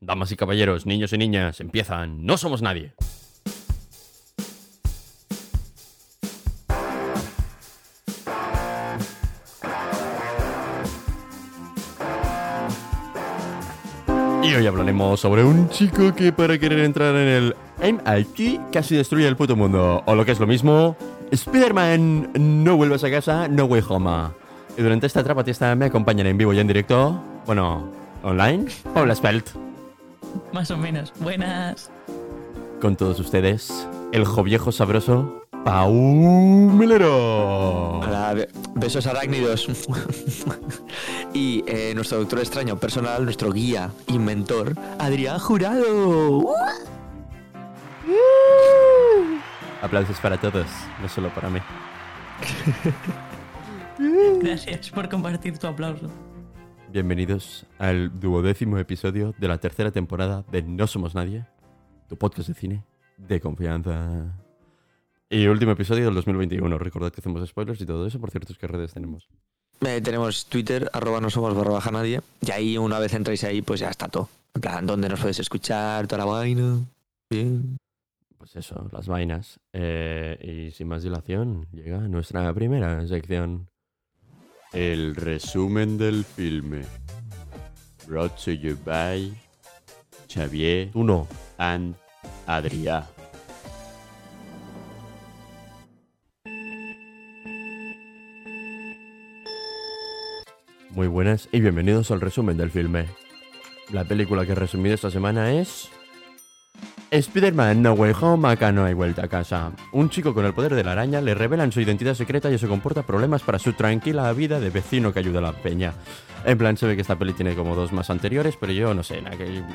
Damas y caballeros, niños y niñas, empiezan. No somos nadie. Y hoy hablaremos sobre un chico que para querer entrar en el MIT casi destruye el puto mundo. O lo que es lo mismo, Spider-Man, no vuelvas a casa, no way home. Y durante esta trapatista me acompañan en vivo y en directo, bueno, online, Paula Spelt. Más o menos. Buenas. Con todos ustedes, el joviejo sabroso, Pau Melero. Hola, be- besos arácnidos. y eh, nuestro doctor extraño personal, nuestro guía, inventor, Adrián Jurado. Aplausos para todos, no solo para mí. Gracias por compartir tu aplauso. Bienvenidos al duodécimo episodio de la tercera temporada de No Somos Nadie, tu podcast de cine de confianza. Y último episodio del 2021. Recordad que hacemos spoilers y todo eso. Por cierto, ¿qué redes tenemos? Eh, tenemos Twitter, arroba no somos barra baja nadie. Y ahí, una vez entráis ahí, pues ya está todo. En plan, ¿dónde nos puedes escuchar? Toda la vaina. Bien. Pues eso, las vainas. Eh, y sin más dilación, llega nuestra primera sección. El resumen del filme. Brought to you by Xavier Uno and Adrià. Muy buenas y bienvenidos al resumen del filme. La película que he resumido esta semana es Spider-Man No Way Home, acá no hay vuelta a casa. Un chico con el poder de la araña le revelan su identidad secreta y eso comporta problemas para su tranquila vida de vecino que ayuda a la peña. En plan, se ve que esta peli tiene como dos más anteriores, pero yo no sé,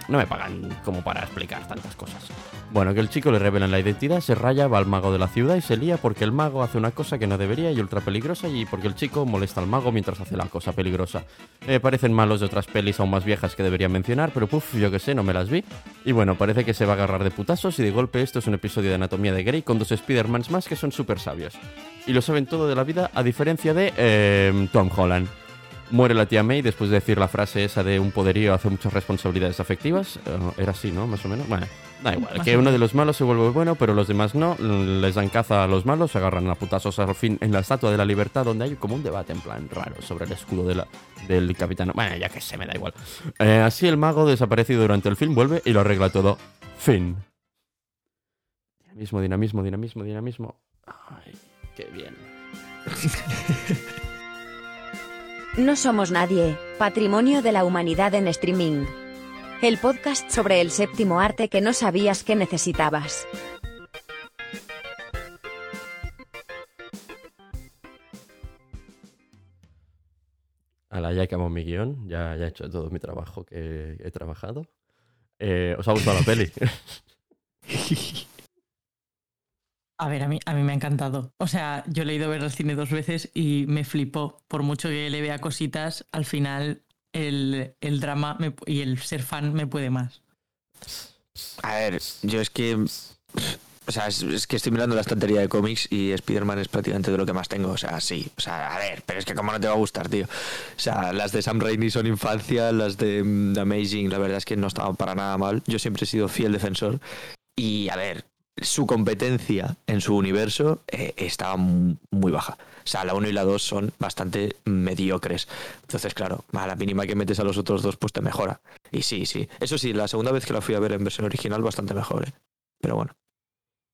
no me pagan como para explicar tantas cosas. Bueno, que el chico le revelan la identidad, se raya, va al mago de la ciudad y se lía porque el mago hace una cosa que no debería y ultra peligrosa y porque el chico molesta al mago mientras hace la cosa peligrosa. Eh, parecen malos de otras pelis aún más viejas que debería mencionar, pero puff, yo que sé, no me las vi. Y bueno, parece que se va a agarrar de putazos y de golpe esto es un episodio de Anatomía de Grey con dos Spider-Mans más que son súper sabios. Y lo saben todo de la vida a diferencia de eh, Tom Holland. Muere la tía May después de decir la frase esa de un poderío hace muchas responsabilidades afectivas. Eh, era así, ¿no? Más o menos. Bueno, da igual. Más Que uno de los malos se vuelve bueno, pero los demás no. Les dan caza a los malos, se agarran a putazos al fin en la Estatua de la Libertad, donde hay como un debate en plan raro sobre el escudo de la- del capitán. Bueno, ya que sé, me da igual. Eh, así el mago desaparecido durante el film vuelve y lo arregla todo. Fin. Dinamismo, dinamismo, dinamismo, dinamismo. Ay, qué bien. No somos nadie, patrimonio de la humanidad en streaming. El podcast sobre el séptimo arte que no sabías que necesitabas. Ala, ya acabó mi guion, ya, ya he hecho todo mi trabajo que he trabajado. Eh, ¿Os ha gustado la peli? A ver, a mí, a mí me ha encantado. O sea, yo he ido a ver al cine dos veces y me flipó. Por mucho que le vea cositas, al final el, el drama me y el ser fan me puede más. A ver, yo es que. O sea, es, que estoy mirando la estantería de cómics y Spider-Man es prácticamente de lo que más tengo. O sea, sí. O sea, a ver, pero es que como no te va a gustar, tío. O sea, las de Sam Raimi son infancia, las de mm, Amazing, la verdad es que no estaban para nada mal. Yo siempre he sido fiel defensor. Y a ver, su competencia en su universo eh, estaba mu- muy baja. O sea, la 1 y la 2 son bastante mediocres. Entonces, claro, a la mínima que metes a los otros dos, pues te mejora. Y sí, sí. Eso sí, la segunda vez que la fui a ver en versión original, bastante mejor. ¿eh? Pero bueno.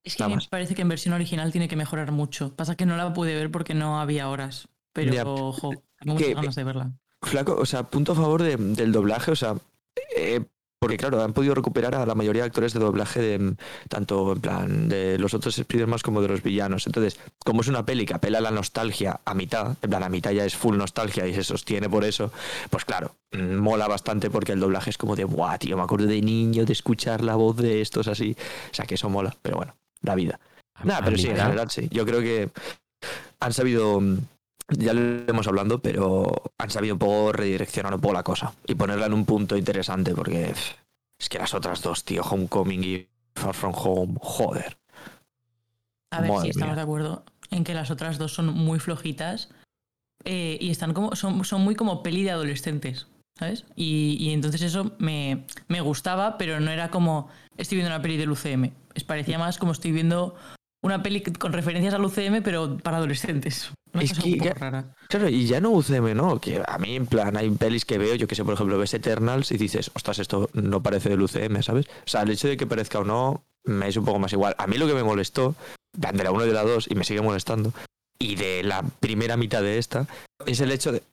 Es que me parece que en versión original tiene que mejorar mucho. Pasa que no la pude ver porque no había horas. Pero, Ya. ojo, tengo muchas Que- ganas de verla. Flaco, o sea, punto a favor de- del doblaje, o sea, eh, porque claro, han podido recuperar a la mayoría de actores de doblaje de tanto en plan de los otros Spider-Man como de los villanos. Entonces, como es una peli que apela a la nostalgia a mitad, en plan a mitad ya es full nostalgia y se sostiene por eso, pues claro, mm, mola bastante porque el doblaje es como de, guau, tío, me acuerdo de niño de escuchar la voz de estos así. O sea, que eso mola, pero bueno, la vida. Nada, pero sí, en general sí. Yo creo que han sabido, mm, ya lo hemos hablando, pero han sabido un poco redireccionar un poco la cosa y ponerla en un punto interesante, porque es que las otras dos, tío, Homecoming y Far From Home, joder. A ver, Madre sí, estamos mía. de acuerdo en que las otras dos son muy flojitas eh, y están como son, son muy como peli de adolescentes. ¿sabes? Y, y entonces eso me, me gustaba, pero no era como estoy viendo una peli del UCM. Es parecía más como estoy viendo una peli con referencias al UCM, pero para adolescentes. Una Es cosa que un poco ya- rara. Claro, y ya no UCM, ¿no? Que a mí, en plan, hay pelis que veo, yo que sé, por ejemplo, ves Eternals y dices, ostras, esto no parece del UCM, ¿sabes? O sea, el hecho de que parezca o no, me es un poco más igual. A mí lo que me molestó, de la 1 y de la 2, y me sigue molestando, y de la primera mitad de esta, es el hecho de.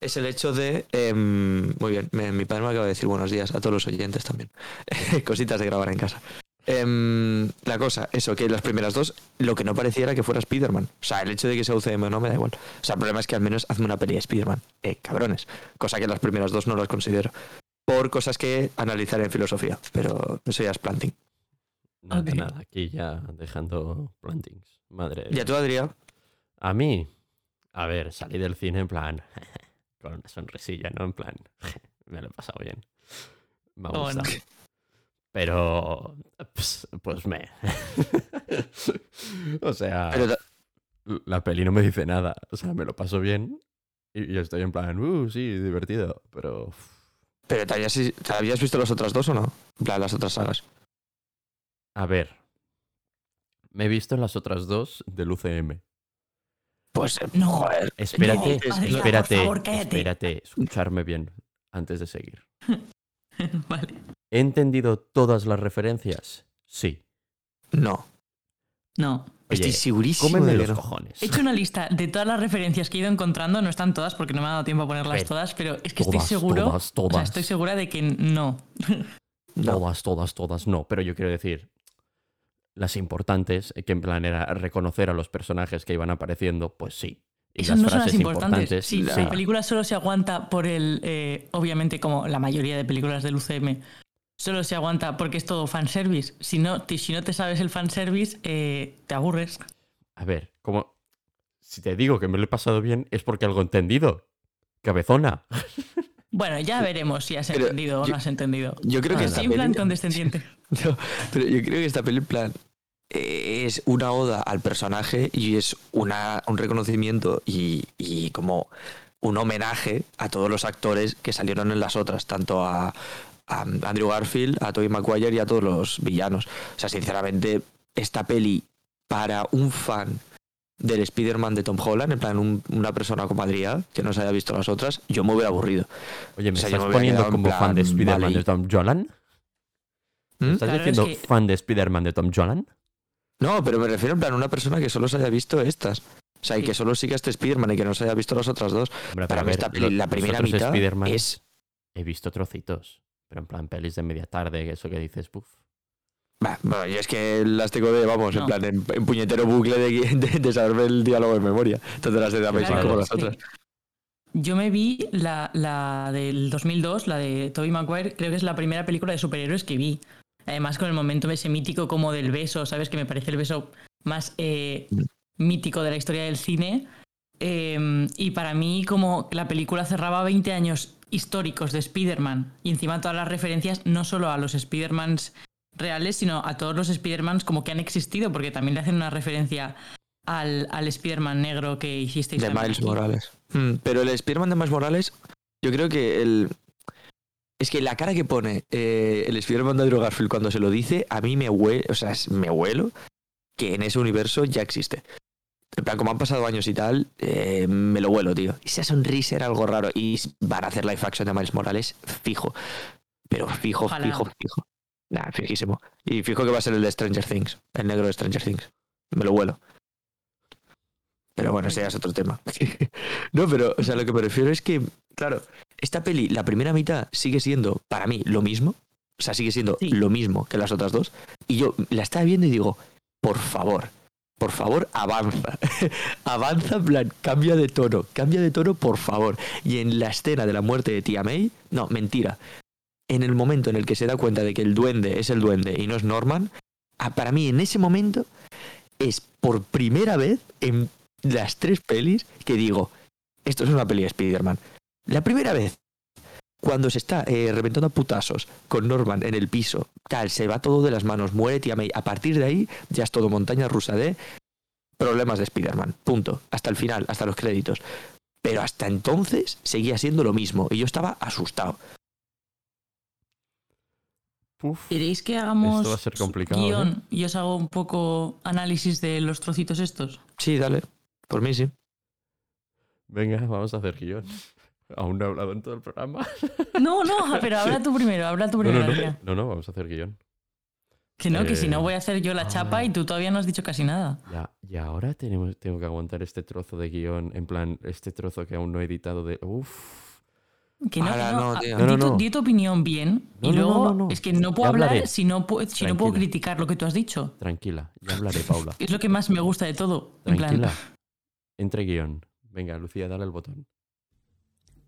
Es el hecho de. em, muy bien, me- mi padre me acaba de decir buenos días a todos los oyentes también. Cositas de grabar en casa. Em, la cosa, eso, que las primeras dos, lo que no parecía era que fuera Spider-Man. O sea, el hecho de que sea UCM no me da igual. O sea, el problema es que al menos hazme una peli de Spider-Man. Eh, cabrones. Cosa que las primeras dos no las considero. Por cosas que analizar en filosofía. Pero eso ya es planting. Nada, Ok. nada, aquí ya dejando plantings. Madre. ¿Y a tú, Adrián? A mí, a ver, salí del cine en plan, con una sonrisilla, ¿no? En plan, me lo he pasado bien. Me ha Oh, gustado. no. Pero, pues, pues me. o sea, Pero la peli no me dice nada. O sea, me lo paso bien y, y estoy en plan, uh, sí, divertido. Pero, ¿Pero te habías, te habías visto las otras dos o no? En plan, las otras sagas. a ver, me he visto en las otras dos del UCM. Pues, No. joder. Espérate, por espérate, favor, espérate, escucharme bien antes de seguir. vale. ¿He entendido todas las referencias? Sí. No. No. Estoy segurísimo Cómeme de los no. cojones. He hecho una lista de todas las referencias que he ido encontrando. No están todas porque no me ha dado tiempo a ponerlas todas, pero es que todas, estoy seguro. todas, O sea, todas. estoy segura de que no. No. Todas, todas, todas, no. Pero yo quiero decir, las importantes, que en plan era reconocer a los personajes que iban apareciendo, pues sí. Y Esas las no son las importantes. Sí, la- la película solo se aguanta por el. eh, obviamente, como la mayoría de películas del UCM, solo se aguanta porque es todo fanservice. Si no, ti- si no te sabes el fanservice, eh, te aburres. A ver, como. Si te digo que me lo he pasado bien, es porque algo he entendido. Cabezona. Bueno, ya veremos si has Pero entendido o no has entendido. Yo creo que Ah, esta en plan condescendiente. No, pero yo creo que esta peli, en plan, es una oda al personaje y es una, un reconocimiento y, y como un homenaje a todos los actores que salieron en las otras, tanto a, a Andrew Garfield, a Tobey Maguire y a todos los villanos. O sea, sinceramente, esta peli para un fan del Spider-Man de Tom Holland, en plan un- una persona como Adrián, que no se haya visto las otras, yo me hubiera aburrido. Oye, ¿me O sea, estás me poniendo como fan de plan, Spider-Man vale. de Tom Holland? ¿Me ¿Mm? estás Claro, diciendo es que- fan de Spider-Man de Tom Holland? No, pero me refiero en plan a una persona que solo se haya visto estas. O sea, y que solo siga este Spider-Man y que no se haya visto las otras dos. Hombre, Para mí ver, esta la primera mitad Spider-Man es... He visto trocitos. Pero en plan pelis de media tarde, eso que dices, puf. Bah, bueno, yo es que las tengo de, vamos, en plan, en, en puñetero bucle de, de, de saberme el diálogo en memoria. Tanto las de The Amazing Claro, como las otras. Yo me vi la, la del 2002, la de Tobey Maguire, creo que es la primera película de superhéroes que vi. Además, con el momento ese mítico como del beso, ¿sabes? Que me parece el beso más eh, mítico de la historia del cine. Eh, y para mí, como la película cerraba 20 años históricos de Spider-Man y encima todas las referencias no solo a los Spider-Mans reales, sino a todos los Spider-Mans como que han existido, porque también le hacen una referencia al, al Spider-Man negro que hicisteis De Miles aquí. Morales. Mm, pero el Spider-Man de Miles Morales, yo creo que el... Es que la cara que pone eh, el Spider-Man de Andrew Garfield cuando se lo dice, a mí me huele, o sea, es- me huelo que en ese universo ya existe. En plan, como han pasado años y tal, eh, me lo huelo, tío. Esa sonrisa era algo raro. Y van a hacer live action de Miles Morales, fijo. Pero fijo, Ojalá. fijo, fijo. Nah, fijísimo. Y fijo que va a ser el de Stranger Things, el negro de Stranger Things. Me lo huelo. Pero bueno, ese ya es otro tema. no, pero, o sea, lo que me refiero es que, claro, esta peli, la primera mitad sigue siendo, para mí, lo mismo. O sea, sigue siendo Sí. lo mismo que las otras dos. Y yo la estaba viendo y digo, por favor, por favor, avanza. avanza, en plan, cambia de tono, cambia de tono, por favor. Y en la escena de la muerte de tía May, no, mentira. En el momento en el que se da cuenta de que el duende es el duende y no es Norman, para mí en ese momento es por primera vez en las tres pelis que digo, esto es una peli de Spider-Man. La primera vez, cuando se está eh, reventando a putazos con Norman en el piso, tal, se va todo de las manos, muere tía May. A partir de ahí ya es todo montaña rusa de problemas de Spider-Man. Punto. Hasta el final, hasta los créditos. Pero hasta entonces seguía siendo lo mismo y yo estaba asustado. ¿Queréis que hagamos Esto va a ser complicado, ¿eh? guion y os hago un poco análisis de los trocitos estos? Sí, dale. Por mí sí. Venga, vamos a hacer guion. Aún no he hablado en todo el programa. No, no, pero habla tú primero, habla tú No, primero. no, no, no, no, vamos a hacer guion. Que no, que si no Eh, voy a hacer yo la chapa ah. y tú todavía no has dicho casi nada. Ya, y ahora tenemos, tengo que aguantar este trozo de guion, en plan, este trozo que aún no he editado de... Uf. Que no, Ahora que no. no, Ah. No, no, di, tu, no. di tu opinión bien No, y no, no, luego no, no. es que no puedo hablar si no, si no puedo criticar lo que tú has dicho. Tranquila, ya hablaré, Paula. Es lo que más me gusta de todo. En Tranquila. plan, Entre guion. Venga, Lucía, dale el botón.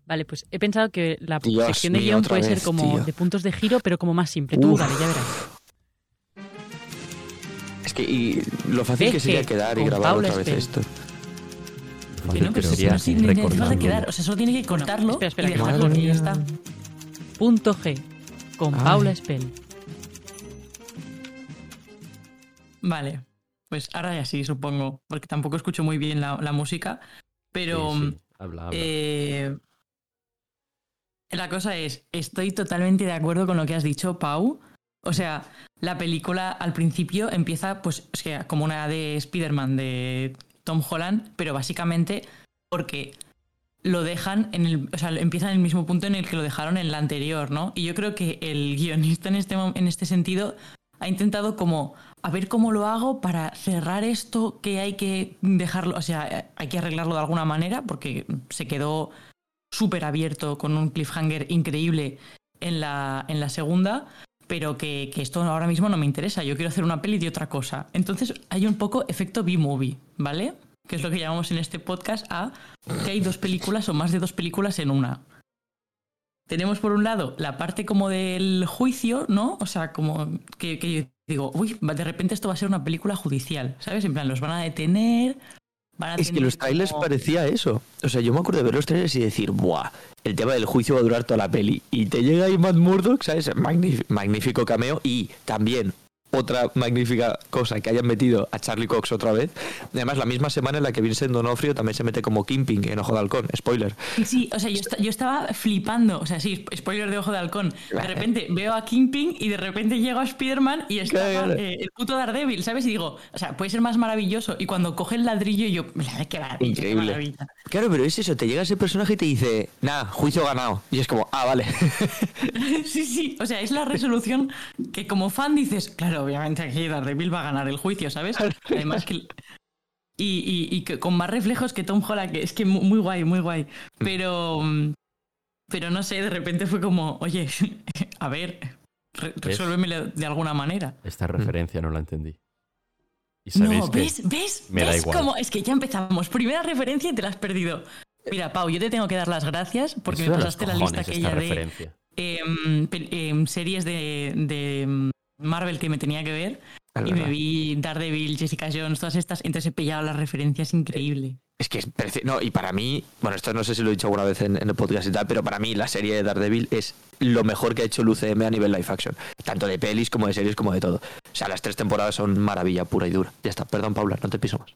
Vale, pues he pensado que la Dios sección de mío, guion puede ser como tío. de puntos de giro, pero como más simple. Tú, Uf. dale, ya verás. Es que y lo fácil ¿Ves que sería que quedar y grabar Paula otra vez esto. que no, pero si no falta recordándolo. quedar. O sea, solo tiene que contarlo espera, espera, y que dejarlo madre y ya está. Punto G. Con Ay. Paula Spell. Vale, pues ahora ya sí, supongo, porque tampoco escucho muy bien la, la música, pero Sí, sí, Habla, habla. eh, la cosa es, estoy totalmente de acuerdo con lo que has dicho, Pau. O sea, la película al principio empieza, pues, o sea, como una de Spider-Man de Tom Holland, pero básicamente porque lo dejan en el, o sea, empieza en el mismo punto en el que lo dejaron en la anterior, ¿no? Y yo creo que el guionista en este, en este sentido ha intentado como a ver cómo lo hago para cerrar esto que hay que dejarlo, o sea, hay que arreglarlo de alguna manera porque se quedó súper abierto con un cliffhanger increíble en la, en la segunda, pero que, que esto ahora mismo no me interesa, yo quiero hacer una peli de otra cosa. Entonces hay un poco efecto B-movie, ¿vale? Que es lo que llamamos en este podcast a que hay dos películas o más de dos películas en una. Tenemos por un lado la parte como del juicio, ¿no? O sea, como que, que yo digo, uy, de repente esto va a ser una película judicial, ¿sabes? En plan, los van a detener. Es que los trailers como- parecía eso. O sea, yo me acuerdo de ver los trailers y decir, ¡buah! El tema del juicio va a durar toda la peli. Y te llega ahí Matt Murdock, ¿sabes? Magnífico cameo. Y también otra magnífica cosa que hayan metido a Charlie Cox otra vez. Además, la misma semana en la que Vincent Donofrio también se mete como Kimping en Ojo de Halcón. Spoiler. Sí, o sea, yo, esta- yo estaba flipando. O sea, sí, spoiler de Ojo de Halcón. De repente veo a Kingpin y de repente llego a Spider-Man y claro. eh, el puto Daredevil, ¿sabes? Y digo, o sea, puede ser más maravilloso. Y cuando coge el ladrillo, yo, qué maravilla, qué Increíble. maravilla. Claro, pero es eso. Te llega ese personaje y te dice, nada, juicio ganado. Y es como, ah, vale. Sí, sí, o sea, es la resolución que como fan dices, claro, obviamente aquí Daredevil va a ganar el juicio, ¿sabes? Además que... Y, y- y que con más reflejos que Tom Holland, que es que mu- muy guay, muy guay. Pero... mm, Pero no sé, de repente fue como, oye, a ver, re- resuélvemelo de alguna manera. Esta referencia no la entendí. Y No, ¿ves? ¿Ves? me da ¿Ves igual. cómo? Es que ya empezamos. Primera referencia y te la has perdido. Mira, Pau, yo te tengo que dar las gracias porque Eso me pasaste la lista aquella de referencia. pel- em, series de, de em, Marvel que me tenía que ver Es y me vi Daredevil, Jessica Jones, todas estas, entonces he pillado las referencias increíble. Es que es No, y para mí, bueno, esto no sé si lo he dicho alguna vez en, en el podcast y tal, pero para mí la serie de Daredevil es lo mejor que ha hecho el UCM a nivel live action. Tanto de pelis como de series como de todo. O sea, las tres temporadas son maravilla pura y dura. Ya está, perdón, Paula, no te piso más.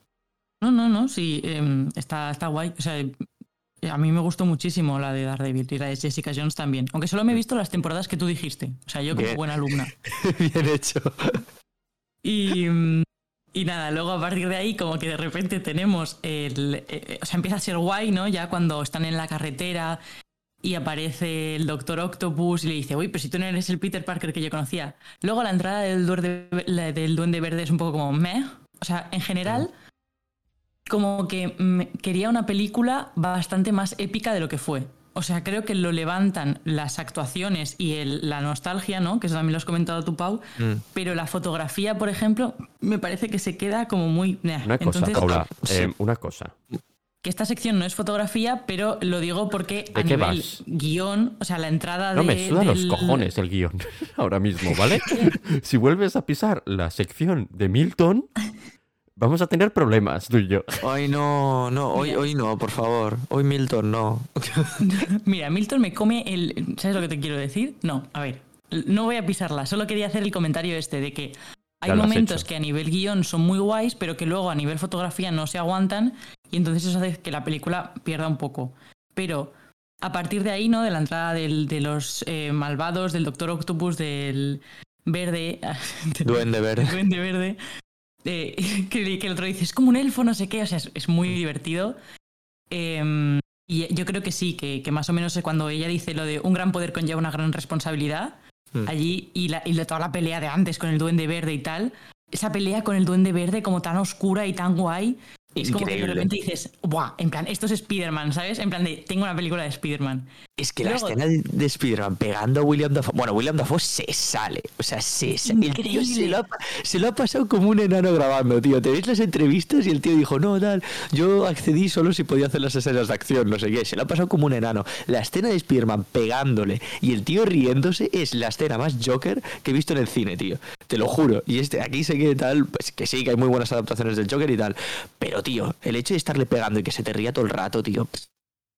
No, no, no, sí, em, está, está guay. O sea, a mí me gustó muchísimo la de Daredevil y la de Jessica Jones también. Aunque solo me he visto las temporadas que tú dijiste. O sea, yo como Bien. buena alumna. Bien hecho. Y, y nada, luego a partir de ahí como que de repente tenemos el... eh, o sea, empieza a ser guay, ¿no? Ya cuando están en la carretera y aparece el Doctor Octopus y le dice, uy, pero si tú no eres el Peter Parker que yo conocía. Luego la entrada del duende, del duende verde es un poco como meh. O sea, en general, como que quería una película bastante más épica de lo que fue. O sea, creo que lo levantan las actuaciones y el- la nostalgia, ¿no? Que eso también lo has comentado tú, Pau. Mm. Pero la fotografía, por ejemplo, me parece que se queda como muy... Una cosa, Paula, sí. eh, una cosa. que esta sección no es fotografía, pero lo digo porque a ¿De qué nivel vas? guion, o sea, la entrada No de... me suda los del- cojones el guion ahora mismo, ¿vale? si vuelves a pisar la sección de Milton, vamos a tener problemas tú y yo. Hoy no, no, hoy, hoy no, por favor. Hoy Milton, no. Mira, Milton me come el... ¿Sabes lo que te quiero decir? No, a ver, no voy a pisarla, solo quería hacer el comentario este de que hay Ya momentos hecho. que a nivel guion son muy guays, pero que luego a nivel fotografía no se aguantan y entonces eso hace que la película pierda un poco. Pero a partir de ahí, ¿no? De la entrada del- de los eh, malvados, del Doctor Octopus, del verde, Duende verde. duende verde, eh, que, que el otro dice, es como un elfo, no sé qué, o sea, es, es muy divertido. Eh, y yo creo que sí, que, que más o menos cuando ella dice lo de un gran poder conlleva una gran responsabilidad, Mm. allí, y, la, y la- toda la pelea de antes con el duende verde y tal, esa pelea con el duende verde como tan oscura y tan guay, es como que de repente dices, ¡buah! En plan, esto es Spider-Man, ¿sabes? En plan de, tengo una película de Spider-Man. Es que la escena de, de Spider-Man pegando a William Dafoe. Bueno, William Dafoe se sale. O sea, se sale. El tío se lo, ha, se lo ha pasado como un enano grabando, tío. Te ves las entrevistas y el tío dijo, no, tal. Yo accedí solo si podía hacer las escenas de acción, no sé qué. Se lo ha pasado como un enano. La escena de Spider-Man pegándole y el tío riéndose es la escena más Joker que he visto en el cine, tío. Te lo juro. Y este, aquí sé que tal, pues que sí, que hay muy buenas adaptaciones del Joker y tal. Pero, tío, el hecho de estarle pegando y que se te ría todo el rato, tío.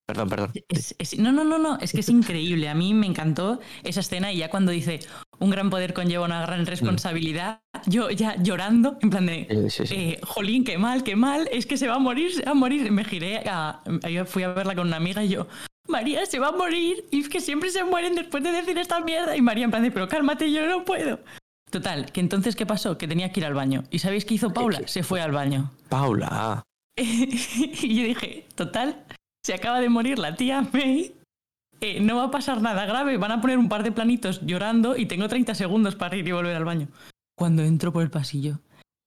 Perdón, perdón. Es- es- no, no, no, no, es que es increíble. A mí me encantó esa escena y ya cuando dice un gran poder conlleva una gran responsabilidad, yo ya llorando, en plan de, sí, sí. eh, jolín, qué mal, qué mal, es que se va a morir, se va a morir. Me giré, a, yo fui a verla con una amiga y yo, María, se va a morir, y es que siempre se mueren después de decir esta mierda. Y María en plan de, pero cálmate, yo no puedo. Total, que entonces, ¿qué pasó? Que tenía que ir al baño. ¿Y sabéis qué hizo Paula? Se fue al baño. Paula. y yo dije, total, se acaba de morir la tía May. eh, no va a pasar nada grave, van a poner un par de planitos llorando y tengo 30 segundos para ir y volver al baño. Cuando entro por el pasillo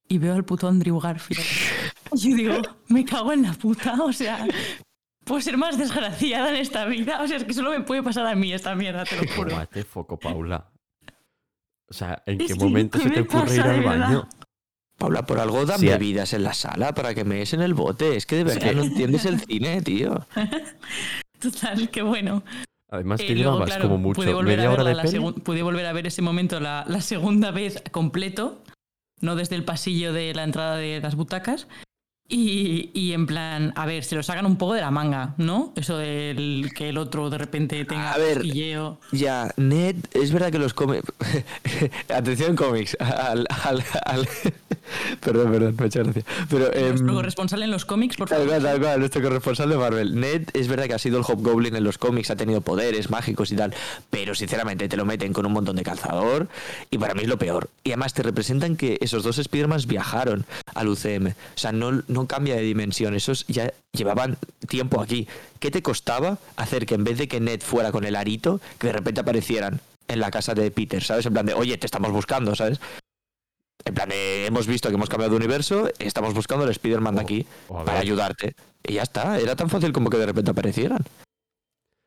y veo al puto Andrew Garfield, yo digo, me cago en la puta, o sea, puedo ser más desgraciada en esta vida, o sea, es que solo me puede pasar a mí esta mierda, te lo juro. Tómate foco, Paula. O sea, ¿en Es qué momento ¿qué se te ocurre ir al verdad? baño? Paula, por algo dame Sí, bebidas en la sala para que me des en el bote. Es que de verdad no entiendes el cine, tío. Total, qué bueno. Además, Eh, que luego, llevabas claro, como mucho, pude volver, media a hora de la peli. pude volver a ver ese momento la, la segunda vez completo, no desde el pasillo de la entrada de las butacas. Y, y en plan, a ver, se lo sacan un poco de la manga, ¿no? Eso del que el otro de repente tenga A ver. Ya, Ned, es verdad que los cómics. Atención, cómics. Al, al, al- perdón, perdón, muchas gracias. Pero. em, Nuestro corresponsal en los cómics, por Tal favor. cual, tal cual, nuestro corresponsal de Marvel. Ned es verdad que ha sido el Hobgoblin en los cómics, ha tenido poderes mágicos y tal, pero sinceramente te lo meten con un montón de calzador y para mí es lo peor. Y además te representan que esos dos Spidermans viajaron al UCM. O sea, no, no cambia de dimensión, esos ya llevaban tiempo aquí. ¿Qué te costaba hacer que en vez de que Ned fuera con el arito, que de repente aparecieran en la casa de Peter, ¿sabes? En plan de, oye, te estamos buscando, ¿sabes? En plan de, hemos visto que hemos cambiado de universo, estamos buscando al Spider-Man de O- aquí o a para ayudarte. Y ya está, era tan fácil como que de repente aparecieran.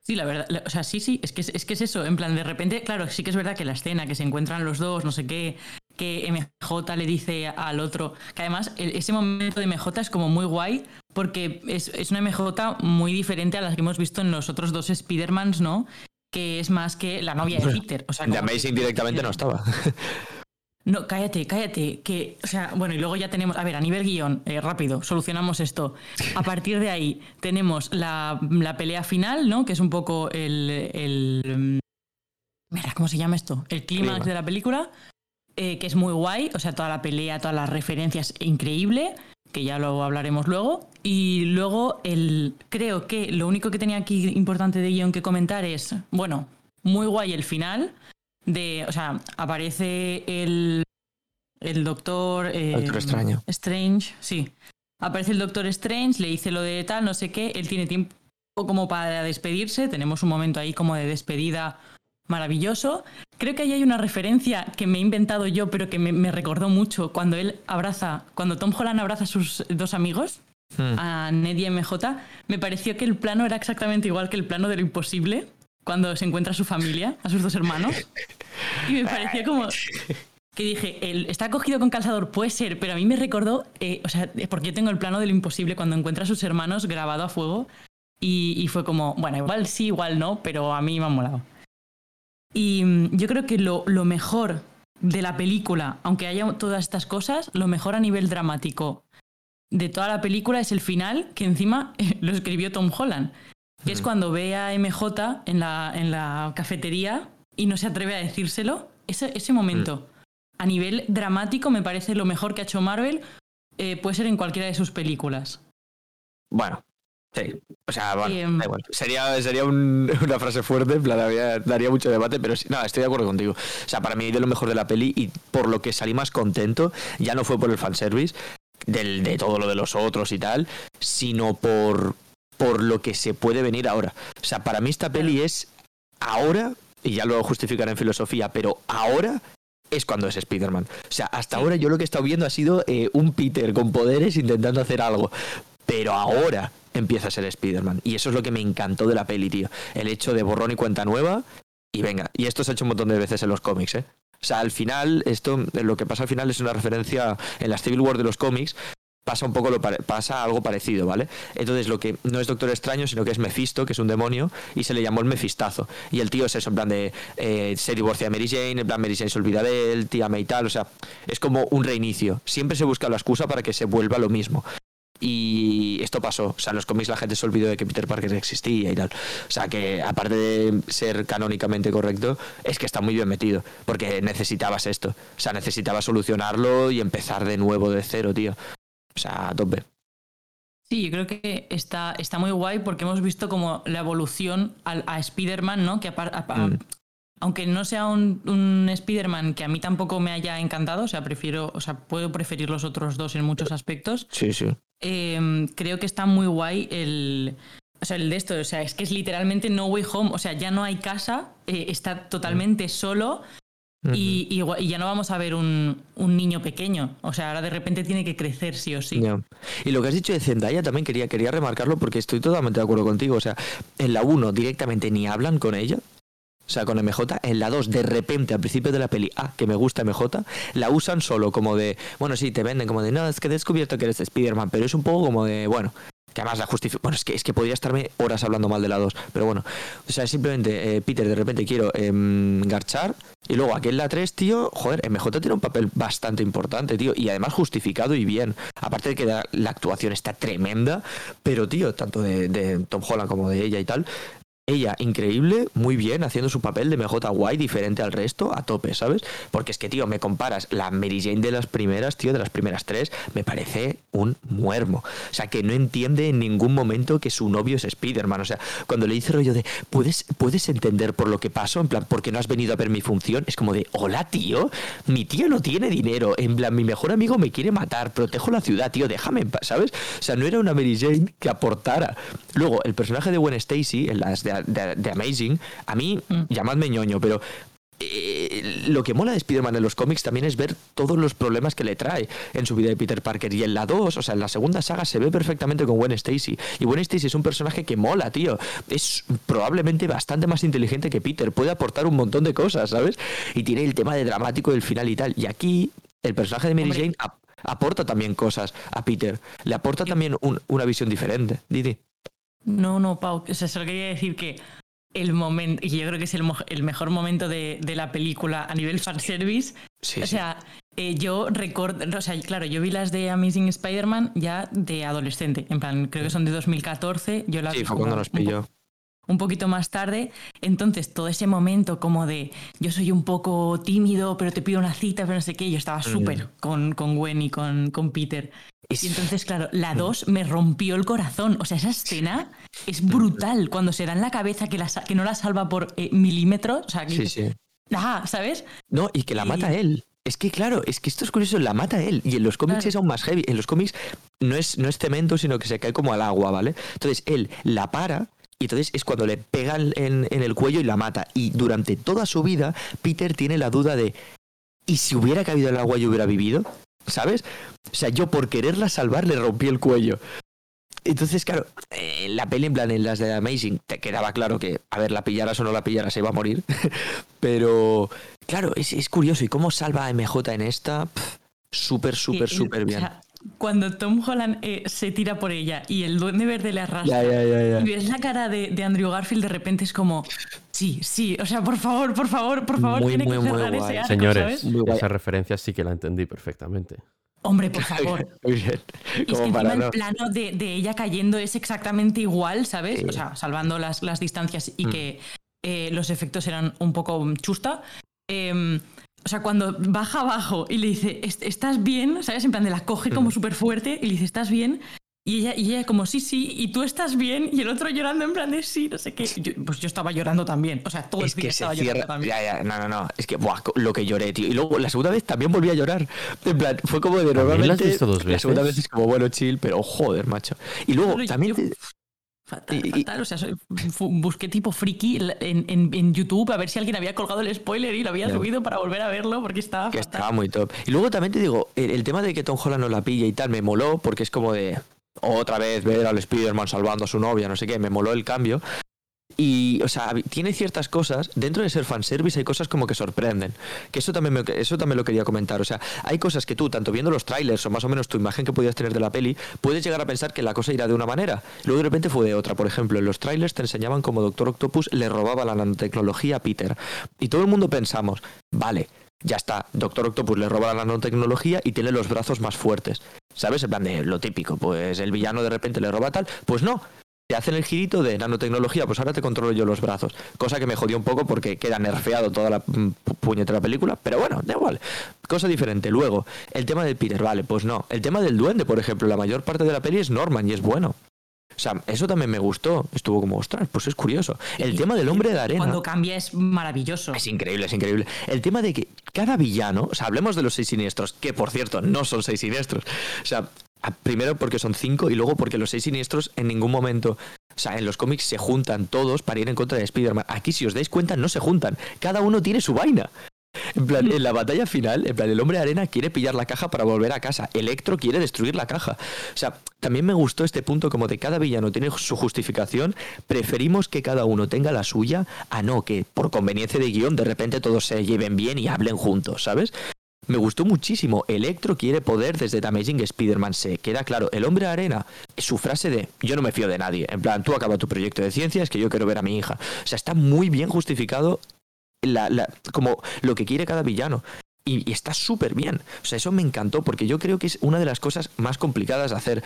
Sí, la verdad, o sea, sí, sí, es que es, es que es eso, en plan, de repente, claro, sí que es verdad que la escena, que se encuentran los dos, no sé qué, que MJ le dice al otro, que además el- ese momento de MJ es como muy guay, porque es, es una MJ muy diferente a las que hemos visto en los otros dos Spider-Mans, ¿no? Que es más que la novia de Peter. O sea, De Amazing directamente no estaba. no, cállate, cállate. Que, o sea, bueno, y luego ya tenemos. A ver, a nivel guion, eh, rápido, solucionamos esto. A partir de ahí tenemos la, la pelea final, ¿no? Que es un poco el. el mira, ¿cómo se llama esto? El clímax Clímax. de la película. eh, que es muy guay. O sea, toda la pelea, todas las referencias, increíble. Que ya lo hablaremos luego. Y luego, el, creo que lo único que tenía aquí importante de guion que comentar es. Bueno, muy guay el final de, o sea, aparece el, el doctor... eh, Doctor Extraño. Strange, sí. Aparece el doctor Strange, le dice lo de tal, no sé qué, él tiene tiempo como para despedirse, tenemos un momento ahí como de despedida maravilloso. Creo que ahí hay una referencia que me he inventado yo, pero que me, me recordó mucho cuando él abraza, cuando Tom Holland abraza a sus dos amigos, Hmm. a Ned y MJ, me pareció que el plano era exactamente igual que el plano de lo imposible, cuando se encuentra a su familia, a sus dos hermanos. Y me pareció como que dije, el, está cogido con calzador, puede ser, pero a mí me recordó, eh, o sea, porque yo tengo el plano de lo imposible cuando encuentra a sus hermanos grabado a fuego y, y fue como, bueno, igual sí, igual no, pero a mí me ha molado. Y mm, yo creo que lo, lo mejor de la película, aunque haya todas estas cosas, lo mejor a nivel dramático de toda la película es el final, que encima lo escribió Tom Holland, que es cuando ve a MJ en la, en la cafetería y no se atreve a decírselo. Ese, ese momento, a nivel dramático, me parece lo mejor que ha hecho Marvel, eh, puede ser en cualquiera de sus películas. Bueno, sí. O sea, bueno, Em. da igual. Sería, sería un- una frase fuerte, en plan, daría mucho debate, pero sí, no, estoy de acuerdo contigo. O sea, para mí de lo mejor de la peli y por lo que salí más contento, ya no fue por el fanservice, del, de todo lo de los otros y tal, sino por, por lo que se puede venir ahora. O sea, para mí esta peli es ahora, y ya lo justificaré en filosofía, pero ahora es cuando es Spider-Man. O sea, hasta ahora yo lo que he estado viendo ha sido eh, un Peter con poderes intentando hacer algo. Pero ahora empieza a ser Spider-Man. Y eso es lo que me encantó de la peli, tío. El hecho de borrón y cuenta nueva. Y venga, y esto se ha hecho un montón de veces en los cómics, ¿eh? O sea, al final, esto, lo que pasa al final es una referencia en la Civil War de los cómics. Pasa un poco lo pasa algo parecido, ¿vale? Entonces lo que no es Doctor Extraño, sino que es Mephisto, que es un demonio, y se le llamó el Mefistazo. Y el tío es eso, en plan de eh, se divorcia de Mary Jane, en plan Mary Jane se olvida de él, tía May tal, o sea, es como un reinicio. Siempre se busca la excusa para que se vuelva lo mismo. Y esto pasó. O sea, en los cómics la gente se olvidó de que Peter Parker existía y tal. O sea, que aparte de ser canónicamente correcto, es que está muy bien metido. Porque necesitabas esto. O sea, necesitabas solucionarlo y empezar de nuevo de cero, tío. O sea, a tope. Sí, yo creo que está, está muy guay porque hemos visto como la evolución al- a, Spider-Man, ¿no? Que apar- a- a- Mm. aunque no sea un, un Spider-Man que a mí tampoco me haya encantado, o sea, prefiero, o sea, puedo preferir los otros dos en muchos aspectos. Sí, sí. eh, creo que está muy guay el. O sea, el de esto, o sea, es que es literalmente No Way Home, o sea, ya no hay casa, eh, está totalmente solo y, y ya no vamos a ver un, un niño pequeño, o sea, ahora de repente tiene que crecer sí o sí. Y lo que has dicho de Zendaya también quería, quería remarcarlo porque estoy totalmente de acuerdo contigo. O sea, en la 1 directamente ni hablan con ella. O sea, con MJ. En la 2, de repente, al principio de la peli, ah, que me gusta MJ, la usan solo como de, bueno, sí, te venden como de, no, es que he descubierto que eres Spider-Man, pero es un poco como de, bueno, que además la justifica. Bueno, es que, es que podría estarme horas hablando mal de la 2, pero bueno. O sea, simplemente, eh, Peter, de repente quiero em, garchar. Y luego aquí en la 3, tío, joder, MJ tiene un papel bastante importante, tío. Y además justificado y bien. Aparte de que la, actuación está tremenda. Pero, tío, tanto de Tom Holland como de ella y tal. Ella, increíble, muy bien, haciendo su papel de MJ guay, diferente al resto, a tope, ¿sabes? Porque es que, tío, me comparas la Mary Jane de las primeras, tío, de las primeras tres, me parece un muermo. O sea, que no entiende en ningún momento que su novio es Spider-Man. O sea, cuando le dice rollo de, ¿puedes, ¿puedes entender por lo que pasó? En plan, ¿por qué no has venido a ver mi función? Es como de, hola, tío, mi tío no tiene dinero. En plan, mi mejor amigo me quiere matar, protejo la ciudad, tío, déjame ¿sabes? O sea, no era una Mary Jane que aportara. Luego, el personaje de Gwen Stacy, en las de, de- de Amazing, a mí, llamadme ñoño, pero eh, lo que mola de Spider-Man en los cómics también es ver todos los problemas que le trae en su vida de Peter Parker. Y en la 2, o sea, en la segunda saga se ve perfectamente con Gwen Stacy. Y Gwen Stacy es un personaje que mola, tío. Es probablemente bastante más inteligente que Peter. Puede aportar un montón de cosas, ¿sabes? Y tiene el tema de dramático del final y tal. Y aquí, el personaje de Mary Hombre. Jane ap- aporta también cosas a Peter. Le aporta también un- una visión diferente. Didi. No, no, Pau, o sea, solo quería decir que el momento, y yo creo que es el, mo- el mejor momento de, de la película a nivel fanservice. Sí, o sí. sea, eh, yo recuerdo, o sea, claro, yo vi las de Amazing Spider-Man ya de adolescente, en plan, creo que son de 2014, yo las Sí, fue cuando nos un po- pilló. un poquito más tarde. Entonces, todo ese momento como de yo soy un poco tímido, pero te pido una cita, pero no sé qué, yo estaba súper con, con Gwen y con, con Peter. Y entonces, claro, la 2 me rompió el corazón. O sea, esa escena es brutal cuando se da en la cabeza que, la, que no la salva por eh, milímetros. O sea, que Sí, sí. "Ah", ¿sabes? No, y que la Y- mata él. Es que claro, es que esto es curioso, la mata él. Y en los cómics Claro. es aún más heavy. En los cómics no es, no es cemento, sino que se cae como al agua, ¿vale? Entonces él la para y entonces es cuando le pega en, en el cuello y la mata. Y durante toda su vida, Peter tiene la duda de, ¿y si hubiera caído al agua y hubiera vivido? ¿Sabes? O sea, yo por quererla salvar le rompí el cuello. Entonces, claro, eh, en la peli, en plan, en las de Amazing, te quedaba claro que, a ver, la pillaras o no la pillaras, se iba a morir. Pero, claro, es, es curioso. ¿Y cómo salva a MJ en esta? Súper, súper, súper o bien. sea, cuando Tom Holland eh, se tira por ella y el duende verde le arrastra. Ya, ya, ya, ya. Y ves la cara de, de Andrew Garfield, de repente es como, sí, sí, o sea, por favor, por favor, por favor, Muy, tiene muy, que muy cerrar ese arco, Señores, ¿sabes? Muy guay. esa referencia sí que la entendí perfectamente. Hombre, por favor. Muy bien. Y es que Como encima para el no. plano de, de ella cayendo es exactamente igual, ¿sabes? Sí. O sea, salvando las, las distancias y Mm. que eh, los efectos eran un poco chusta. Eh, o sea, cuando baja abajo y le dice, "Est- ¿estás bien? ¿Sabes? En plan de la coge como Mm. súper fuerte y le dice, ¿estás bien? Y ella, y ella como, sí, sí, y tú estás bien, y el otro llorando en plan de sí, no sé qué. Yo- pues yo estaba llorando también. O sea, todo el Es que se estaba cierra. llorando también. Ya, ya, no, no, no. Es que, buah, lo que lloré, tío. Y luego la segunda vez también volví a llorar. En plan, fue como de normalmente. la has visto dos La segunda veces? vez es como, bueno, chill, pero joder, macho. Y luego también. yo- te- Fatal, Y- fatal. O sea, soy- busqué tipo friki en, en- en YouTube a ver si alguien había colgado el spoiler y lo había subido para volver a verlo porque estaba que fatal. estaba muy top. Y luego también te digo, el, el tema de que Tom Holland no la pilla y tal, me moló, porque es como de otra vez ver al Spider-Man salvando a su novia, no sé qué, me moló el cambio. Y, o sea, tiene ciertas cosas, dentro de ser fanservice hay cosas como que sorprenden. Que eso también, me- eso también lo quería comentar. O sea, hay cosas que tú, tanto viendo los trailers o más o menos tu imagen que podías tener de la peli, puedes llegar a pensar que la cosa irá de una manera. Luego de repente fue de otra. Por ejemplo, en los trailers te enseñaban como Doctor Octopus le robaba la nanotecnología a Peter. Y todo el mundo pensamos, vale, ya está, Doctor Octopus le roba la nanotecnología y tiene los brazos más fuertes. ¿Sabes? En plan de lo típico, pues el villano de repente le roba tal. Pues no, te hacen el girito de nanotecnología, pues ahora te controlo yo los brazos. Cosa que me jodió un poco porque queda nerfeado toda la pu- puñetera película, pero bueno, da igual. Cosa diferente. Luego, el tema del Peter, vale, pues no. El tema del duende, por ejemplo, la mayor parte de la peli es Norman y es bueno. O sea, eso también me gustó. Estuvo como, ostras, pues es curioso. El tema del hombre de arena. Cuando cambia es maravilloso. Es increíble, es increíble. El tema de que cada villano, o sea, hablemos de los seis siniestros, que por cierto no son seis siniestros. O sea, primero porque son cinco y luego porque los seis siniestros en ningún momento, o sea, en los cómics se juntan todos para ir en contra de Spider-Man. Aquí, si os dais cuenta, no se juntan. Cada uno tiene su vaina. En plan, en la batalla final, en plan, el hombre arena quiere pillar la caja para volver a casa. Electro quiere destruir la caja. O sea, también me gustó este punto como de cada villano tiene su justificación. Preferimos que cada uno tenga la suya a no que por conveniencia de guion de repente todos se lleven bien y hablen juntos, ¿sabes? Me gustó muchísimo. Electro quiere poder desde The Amazing Spider-Man. Se queda claro. El hombre arena, su frase de yo no me fío de nadie. En plan, tú acaba tu proyecto de ciencia, es que yo quiero ver a mi hija. O sea, está muy bien justificado la- como lo que quiere cada villano. Y, y está súper bien. O sea, eso me encantó porque yo creo que es una de las cosas más complicadas de hacer.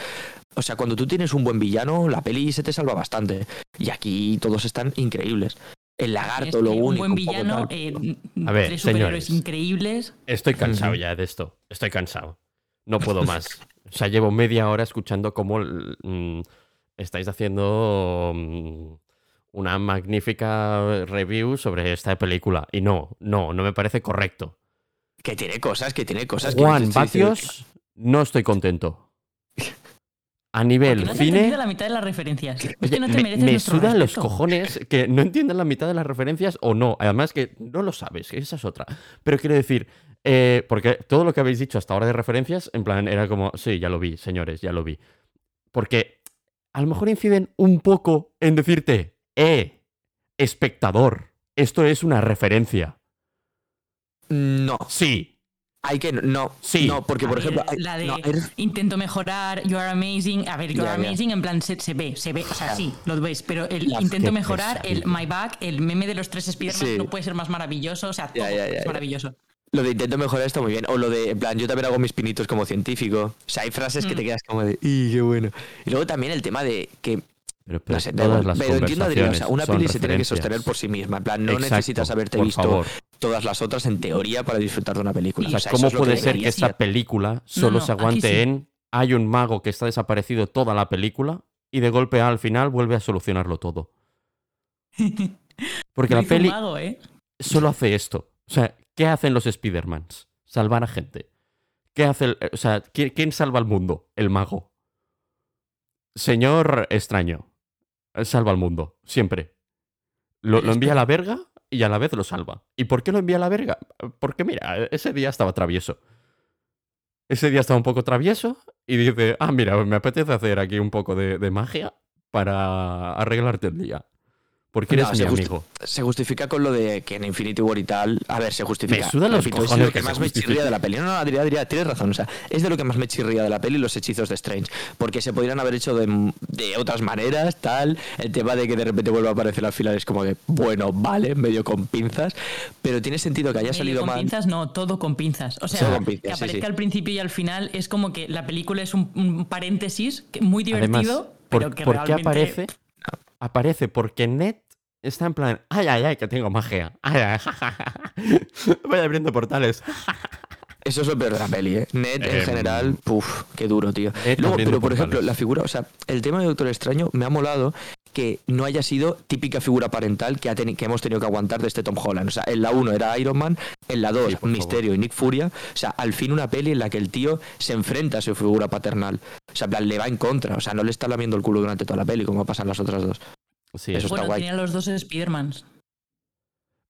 O sea, cuando tú tienes un buen villano, la peli se te salva bastante. Y aquí todos están increíbles. El lagarto, que lo único. un buen villano, eh, A ver, tres superhéroes señores. increíbles. Estoy cansado ya de esto. Estoy cansado. No puedo más. O sea, llevo media hora escuchando cómo mm, estáis haciendo mm, una magnífica review sobre esta película. Y no, no, no me parece correcto. Que tiene cosas, que tiene cosas que Juan diciendo- Vatios, no estoy contento. A nivel no has cine, entendido la mitad de las referencias. Es oye, que no te me, me sudan los cojones que no entiendan la mitad de las referencias o no. Además que no lo sabes, que esa es otra. Pero quiero decir, eh, porque todo lo que habéis dicho hasta ahora de referencias, en plan, era como, sí, ya lo vi, señores, ya lo vi. Porque a lo mejor inciden un poco en decirte, eh, espectador, esto es una referencia. No, Sí, hay que. No, Sí. no, porque A por ver, ejemplo. hay- la de no, intento mejorar, you are amazing. A ver, you are amazing en plan se, se ve, se ve, o sea, sí, lo ves, pero el intento mejorar, el my back, el meme de los tres Spider-Man Sí. no puede ser más maravilloso, o sea, todo es maravilloso. Lo de intento mejorar está muy bien. O lo de, en plan, yo también hago mis pinitos como científico. O sea, hay frases que Mm. te quedas como de, ¡y qué bueno! Y luego también el tema de que, pero, pero no sé, da todas igual, las pero entiendo, Adrián, o sea, conversaciones una peli se tiene que sostener por sí misma. En plan, no Exacto, necesitas haberte por visto favor. Todas las otras en teoría para disfrutar de una película. Y, O O sea, sea, ¿cómo puede que ser que esta película solo no, se aguante sí. en hay un mago que está desaparecido toda la película y de golpe al final vuelve a solucionarlo todo? Porque la peli mago, ¿eh? solo hace esto. O sea, ¿qué hacen los Spider-Mans? Salvar a gente. ¿Qué hace el- o sea, ¿quién, quién salva al mundo? El mago. Señor extraño. Salva al mundo, siempre. Lo, lo envía a la verga y a la vez lo salva. ¿Y por qué lo envía a la verga? Porque mira, ese día estaba travieso. Ese día estaba un poco travieso y dice, ah, mira, me apetece hacer aquí un poco de, de magia para arreglarte el día. Porque eres No, mi se justi- amigo. Se justifica con lo de que en Infinity War y tal. A ver, se justifica. Me sudan los Repito, es cojones lo que, que más me chirría de la peli. No, no, Adrián, Adrián, tienes razón. O sea, es de lo que más me chirría de la peli los hechizos de Strange. Porque se podrían haber hecho de, de otras maneras, tal. El tema de que de repente vuelva a aparecer al final es como de, bueno, vale, medio con pinzas. Pero tiene sentido que haya Medio salido con mal. pinzas, no, todo con pinzas. O sea, Todo con pinzas, que sí, aparezca sí. al principio y al final es como que la película es un, un paréntesis que- muy Además, divertido, ¿por, pero que por qué realmente... aparece? Aparece porque Ned está en plan, ay, ay, ay, que tengo magia. Ay, ay, ja. Voy abriendo portales. Eso es lo peor de la peli, ¿eh? Ned en Em, general, puf, qué duro, tío. Luego, pero por ejemplo, la figura, o sea, el tema de Doctor Extraño me ha molado que no haya sido típica figura parental que, ha teni- que hemos tenido que aguantar de este Tom Holland. O sea, en la 1 era Iron Man, en la 2 Sí, por Misterio y Nick Furia. O sea, al fin una peli en la que el tío se enfrenta a su figura paternal. O sea, en plan, le va en contra. O sea, no le está lamiendo el culo durante toda la peli como pasan las otras dos. Sí, Eso está Bueno, guay. tenía los dos Spidermans.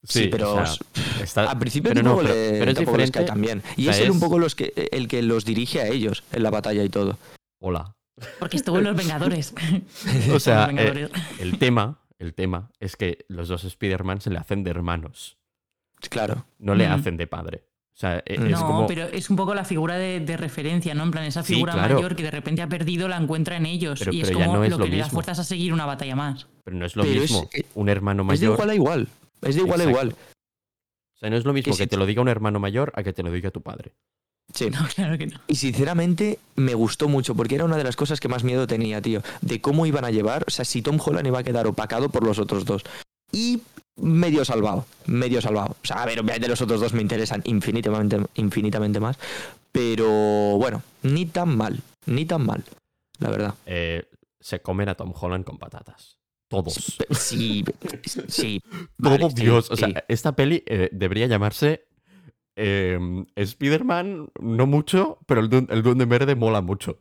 Sí, pero o sea, está- Al principio pero no, pero- le- pero es diferente. tan bien. Y O es él un es- poco los que, el que los dirige a ellos en la batalla y todo. Hola. Porque estuvo en Los Vengadores. O sea, eh, Vengadores. el tema, el tema es que los dos Spider-Man se le hacen de hermanos, Claro. no le Mm. hacen de padre. O sea, e- es No, como... pero es un poco la figura de, de referencia, ¿no? En plan, esa Sí, figura claro. mayor que de repente ha perdido la encuentra en ellos. Pero- y es pero ya como no es lo lo que le da mismo. fuerzas a seguir una batalla más. pero no es lo Pero es- mismo. eh, un hermano Es de mayor... igual a igual. Es de igual a igual. O sea, no es lo mismo Que que, si- te lo diga un hermano mayor a que te lo diga tu padre. Sí. No, claro que no. Y sinceramente me gustó mucho porque era una de las cosas que más miedo tenía, tío. De cómo iban a llevar, o sea, si Tom Holland iba a quedar opacado por los otros dos. Y medio salvado, medio salvado. O sea, a ver, obviamente los otros dos me interesan infinitamente, infinitamente más. Pero bueno, ni tan mal, ni tan mal, la verdad. Eh, se comen a Tom Holland con patatas. Todos. Sí, sí. Todo vale, sí, Dios. O sí. sea, esta peli eh, debería llamarse eh, Spider-Man, no mucho, pero el, du- el Duende Verde mola mucho.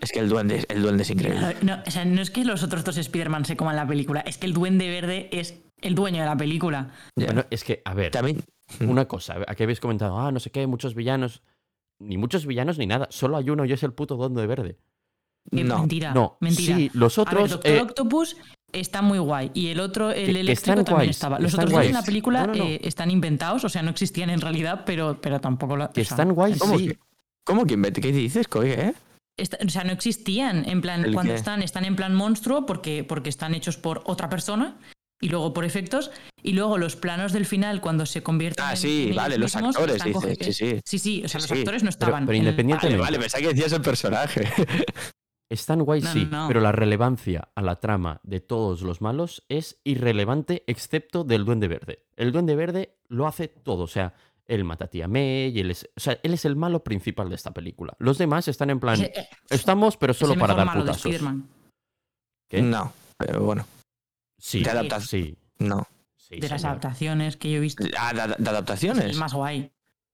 Es que el duende, el duende es increíble. No, o sea, no es que los otros dos Spider-Man se coman la película, es que el Duende Verde es el dueño de la película. Ya. Bueno, es que, a ver, También, una cosa. Aquí habéis comentado, ah, no sé qué, muchos villanos. Ni muchos villanos ni nada. Solo hay uno y es el puto Duende Verde. Eh, no. Mentira, No, mentira. sí, los A ver, otros. Doctor eh, Octopus está muy guay. Y el otro, el eléctrico, están también guays, estaba. Los están otros dos en la película No, no, no. eh, están inventados, o sea, no existían en realidad, pero, pero tampoco la. que o sea, están guays, ¿Cómo sí. que- ¿Cómo que ¿Qué dices, Coy, eh? O sea, no existían. En plan, ¿El cuando qué? están, están en plan monstruo porque, porque están hechos por otra persona y luego por efectos. Y luego los planos del final, cuando se convierten Ah, en- sí, en ellos vale, los mismos, actores, están dices, sí, sí. Sí, sí, o sea, Sí, los sí. actores no Pero- estaban. pero el- independientemente- Vale, vale, pensaba que decías el personaje. Están guays, No, sí, no. pero la relevancia a la trama de todos los malos es irrelevante excepto del Duende Verde. El Duende Verde lo hace todo, o sea, él mata a tía May, y él es, o sea, él es el malo principal de esta película. Los demás están en plan, Es, eh, estamos, pero es solo para dar putazos. ¿Qué? No, pero bueno, Sí, De adaptación. sí, no. sí, De las señor. adaptaciones que yo he visto. Ah, de, de Es adaptaciones. el más guay.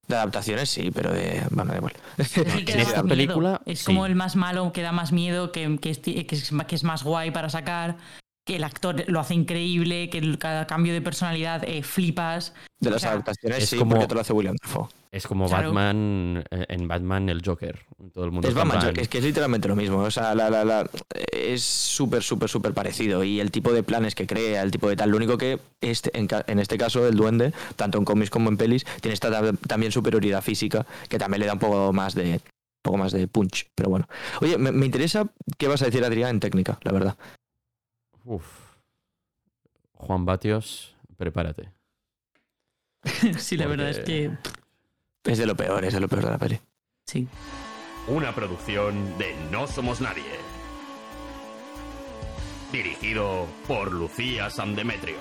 De adaptaciones sí, pero de. Bueno, da igual. En esta película, Es sí. como el más malo, que da más miedo, que, que es, que es- que es más guay para sacar, que el actor lo hace increíble, que el- cada cambio de personalidad eh, flipas. De O las sea, adaptaciones es sí, como- porque te lo hace William Dafoe. Es como Claro. Batman, eh, en Batman el Joker. Todo el mundo Es Batman, plan, es que es literalmente lo mismo. O sea, la, la, la- es súper, súper, súper parecido. Y el tipo de planes que crea, el tipo de tal. Lo único que este, en, este caso, el duende, tanto en cómics como en pelis, tiene esta ta- también superioridad física, que también le da un poco más de. Un poco más de punch, pero bueno. Oye, me, me interesa qué vas a decir, Adrián, en técnica, la verdad. Uf. Juan Batios, prepárate. sí, la verdad es que Es de lo peor, es de lo peor de la peli. sí. Una producción de No Somos Nadie. Dirigido por Lucía San Demetrio.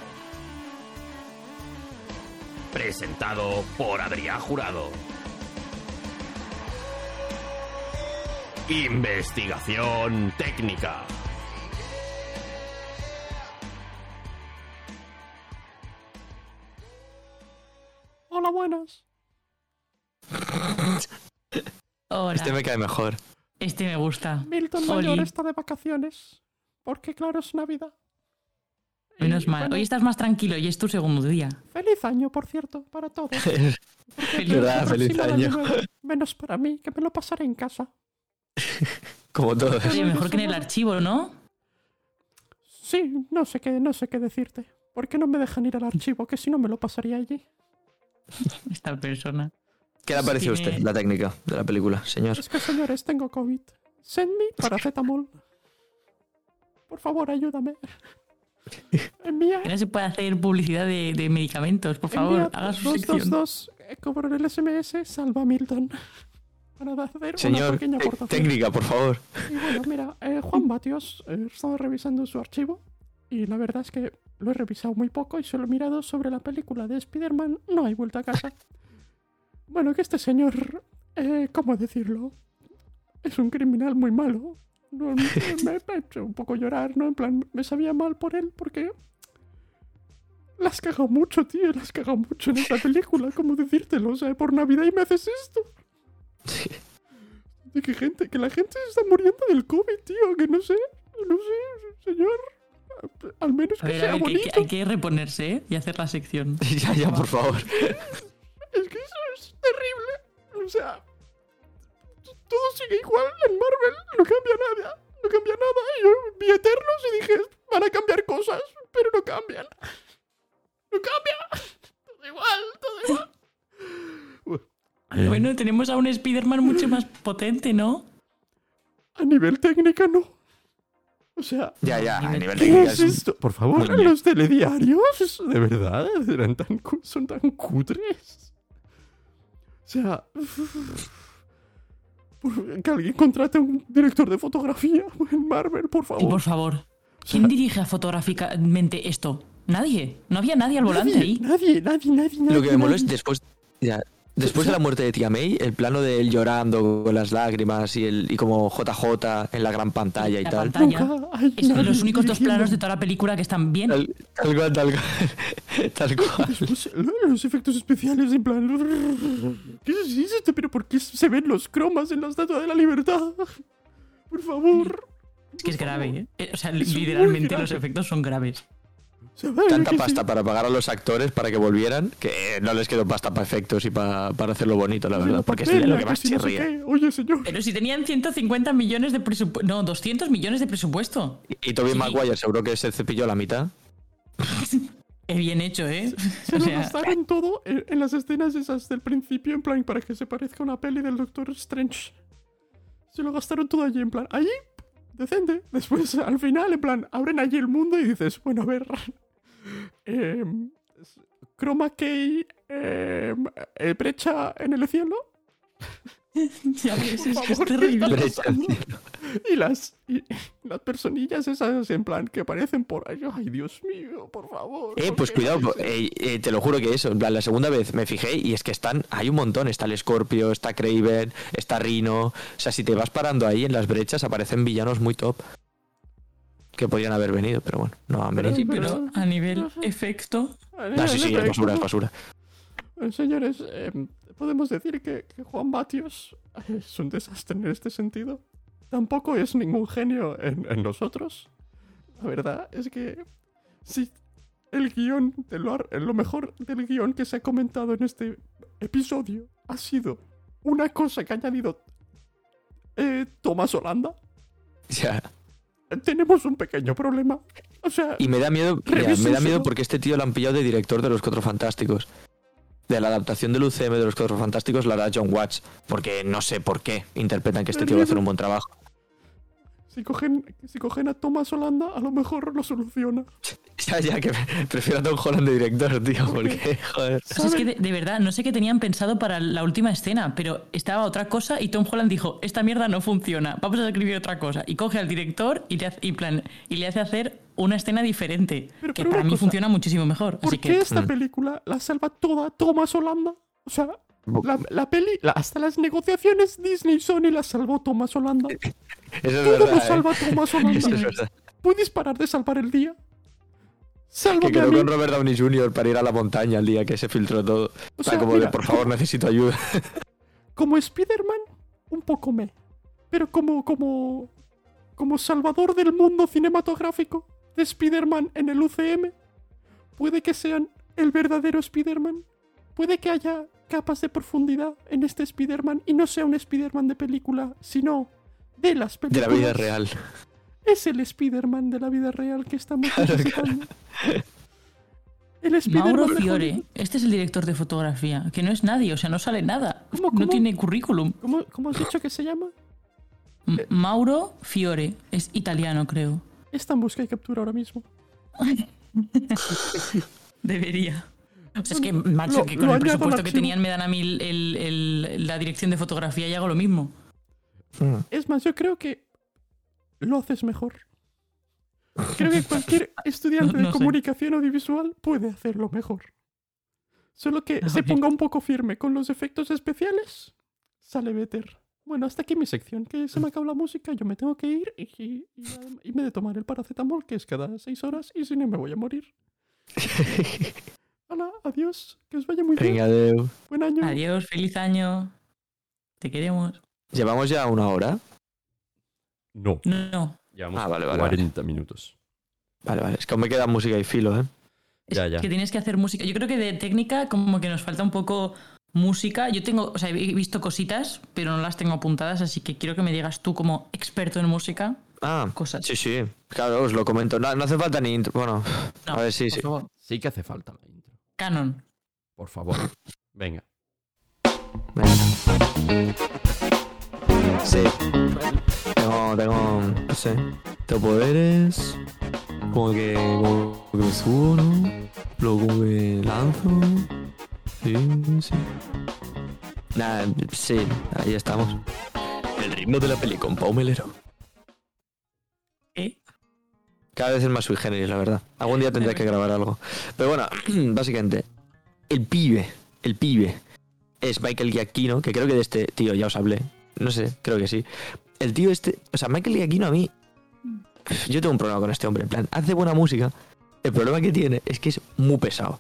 Presentado por Adrián Jurado. Investigación técnica. Hola, buenas. Hola, Este me cae mejor. este me gusta. Milton Oli. Mayor está de vacaciones. Porque claro, es Navidad. Menos Y, mal. bueno, Hoy estás más tranquilo y es tu segundo día. Feliz año, por cierto, para todos. Feliz ¿Verdad? Feliz año. nuevo, menos para mí, que me lo pasaré en casa. Como todos. Oye, mejor que en el archivo, ¿no? Sí, no sé qué, no sé qué decirte. ¿Por qué no me dejan ir al archivo? Que si no me lo pasaría allí. Esta persona. ¿Qué le parece a Tiene- usted la técnica de la película, señor? Es que, señores, tengo COVID. Send me paracetamol. Por favor, ayúdame. Envía, Que no se puede hacer publicidad de, de medicamentos, por favor, envía haga su sección. 222 eh, cobro el SMS, salva a Milton. Para hacer una Señor, pequeña te- aportación. técnica, por favor. Y bueno, mira, eh, Juan Batios, eh, he estado revisando su archivo y la verdad es que lo he revisado muy poco y solo he mirado sobre la película de Spider-Man No hay vuelta a casa. Bueno, que este señor eh, ¿cómo decirlo? Es un criminal muy malo. No, me, me ha hecho un poco llorar, ¿no? En plan, me sabía mal por él porque... Las cago mucho, tío, las cago mucho en esta película, ¿cómo decírtelo? O sea, por Navidad y me haces esto. Sí. De que gente, que la gente se está muriendo del COVID, tío, que no sé, no sé, señor. Al menos A que ver, sea a ver, que hay, bonito. que, hay que reponerse ¿eh? y hacer la sección. ya, ya, por favor. Es que eso es terrible. O sea, todo sigue igual en Marvel, no cambia nada, no cambia nada. Y yo vi Eternos y dije, van a cambiar cosas, pero no cambian. No cambia. Todo igual, todo igual. Bueno, tenemos a un Spider-Man mucho más potente, ¿no? A nivel técnica no. O sea, Ya, ya, a nivel ¿Qué técnico es es esto? Por favor, Muy los telediarios, de verdad, eran tan, son tan cutres. O sea, que alguien contrate a un director de fotografía en Marvel, por Y favor. por favor, ¿quién dirige fotográficamente esto? Nadie. No había nadie al volante nadie, ahí. nadie, nadie, nadie, nadie. Lo que me mola es nadie. después, ya, después de la muerte de Tia May, el plano de él llorando con las lágrimas y, el, y como JJ en la gran pantalla y La tal. pantalla. Es nadie los únicos dos planos de toda la película que están bien. Tal, tal cual, tal cual. Tal cual. Después, lo- los efectos especiales, en plan. ¿Qué es esto? ¿Pero por qué se ven los cromas en la estatua de la libertad? Por favor. Es que es grave, ¿eh? Eh, O sea, Es literalmente los efectos son graves. Tanta pasta para pagar a los actores para que volvieran que no les quedó pasta para efectos y para, para hacerlo bonito, la verdad. Porque es lo que más chirría. Oye, señor. Pero si tenían 150 millones de presupuesto. No, 200 millones de presupuesto. Y Toby Sí. Maguire seguro que se cepilló la mitad. Qué bien hecho, ¿eh? Se O lo gastaron todo en, en las escenas esas del principio, en plan, para que se parezca a una peli del Doctor Strange. Se lo gastaron todo allí, en plan, allí, decente. Después, al final, en plan, abren allí el mundo y dices, bueno, a ver. Em, Chroma Key, em, eh, brecha en el cielo. ya ves, es, es favor, ¿qué terrible. Y las, y las personillas esas, en plan, que aparecen por ahí. Ay, Dios mío, por favor. Eh, ¿por pues cuidado, eh, eh, te lo juro que eso. En plan, la segunda vez me fijé y es que están, hay un montón. Está el Scorpio, está Craven, está Rhino. O sea, si te vas parando ahí en las brechas, aparecen villanos muy top. Que podrían haber venido, pero bueno, no han venido. Sí, pero a nivel efecto. Ah, sí, sí, es basura, es basura. Eh, Señores, eh, podemos decir que, que Juan Batios es un desastre en este sentido. Tampoco es ningún genio en, en nosotros. La verdad es que si el guion, de lo, lo mejor del guion que se ha comentado en este episodio ha sido una cosa que ha añadido eh, Tomás Holanda, Ya. eh, tenemos un pequeño problema. O sea, Y me da miedo, mira, me da miedo porque este tío lo han pillado de director de los Cuatro Fantásticos. De la adaptación del UCM de los Cuatro Fantásticos la hará John Watts. Porque no sé por qué interpretan que este tío va a hacer un buen trabajo. Si cogen, si cogen a Tomás Holanda, a lo mejor lo soluciona. Ya, ya, que prefiero a Tom Holland de director, tío, porque, joder. O sea, es que de, de verdad, no sé qué tenían pensado para la última escena, pero estaba otra cosa y Tom Holland dijo, esta mierda no funciona, vamos a escribir otra cosa. Y coge al director y le hace, y plan, y le hace hacer una escena diferente, Pero- que pero para mí cosa, funciona muchísimo mejor. ¿Por Así qué que esta Mm. película la salva toda Thomas Holanda? O sea, la, la peli, la- hasta las negociaciones Disney Sony la salvó Thomas Holanda. Eso es lo verdad. ¿eh? salva Thomas Holanda. Eso es verdad. ¿Puedes parar de salvar el día? Que Sálvame a quedó mí. con Robert Downey Jr. para ir a la montaña el día que se filtró todo. O sea, sea, como mira, de, por favor, necesito ayuda. Como Spider-Man, un poco me. Pero como, como, como salvador del mundo cinematográfico de Spider-Man en el UCM, puede que sean el verdadero Spider-Man. Puede que haya capas de profundidad en este Spider-Man y no sea un Spider-Man de película, sino de las De películas. la vida real. Es el Spider-Man de la vida real que estamos necesitando. El Spider-Man Mauro de Fiore, este es el director de fotografía, que no es nadie, o sea, no sale nada, ¿Cómo, no tiene currículum. ¿Cómo, ¿Cómo has dicho que se llama? M- Mauro Fiore, es italiano, creo. Está en busca y captura ahora mismo. Debería. Es que, macho, Lo- que con el presupuesto que tenían me dan a mí el- el- el- la dirección de fotografía y hago lo mismo. Mm. Es más, yo creo que lo haces mejor. Creo que cualquier estudiante No- de no sé. comunicación audiovisual puede hacerlo mejor. Solo que se Oye. ponga un poco firme con los efectos especiales. Sale Better. Bueno, hasta aquí mi sección, que se me acabó la música, yo me tengo que ir y, y, y- y me de tomar el paracetamol, que es cada seis horas, y si no me voy a morir. Hola, adiós, que os vaya muy bien. Venga. Buen año. Adiós, feliz año. Te queremos. Llevamos ya una hora. No, No, no. llevamos Ah, vale, vale, 40 minutos. Vale, vale. Es que aún me queda música y filo, ¿eh? Es Ya, ya. que tienes que hacer música. Yo creo que de técnica como que nos falta un poco música. Yo tengo, o sea, he visto cositas, pero no las tengo apuntadas, así que quiero que me digas tú como experto en música Ah, cosas. sí, sí. Claro, os lo comento. No, no hace falta ni intro. Bueno, No, a ver, sí, por sí. favor. Sí que hace falta la intro. Canon. Por favor. Venga. Venga. Sí. Tengo, tengo, no sé, tengo poderes. Como que, como que me subo, ¿no? Luego como que lanzo. Sí, sí. Nada, sí, ahí estamos. El ritmo de la peli con Pau Melero. Cada vez es más sui generis, la verdad. Algún día tendré que grabar algo. Pero bueno, básicamente, el pibe, el pibe, es Michael Giacchino, que creo que de este tío ya os hablé. No sé, creo que sí. El tío este, o sea, Michael Giacchino a mí, yo tengo un problema con este hombre. En plan, hace buena música. El problema que tiene es que es muy pesado.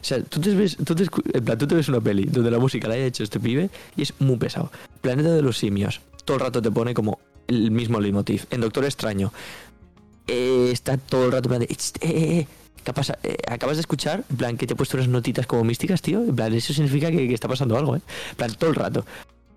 O sea, tú te ves, tú te, en plan, tú te ves una peli donde la música la haya hecho este pibe y es muy pesado. Planeta de los simios, todo el rato te pone como el mismo leitmotiv. En Doctor Extraño, eh, está todo el rato en plan de, "Ch, eh, eh, ¿qué pasa? ¿Acabas de escuchar? En plan, que te he puesto unas notitas como místicas, tío. En plan, eso significa que, está pasando algo, ¿eh? En plan, todo el rato.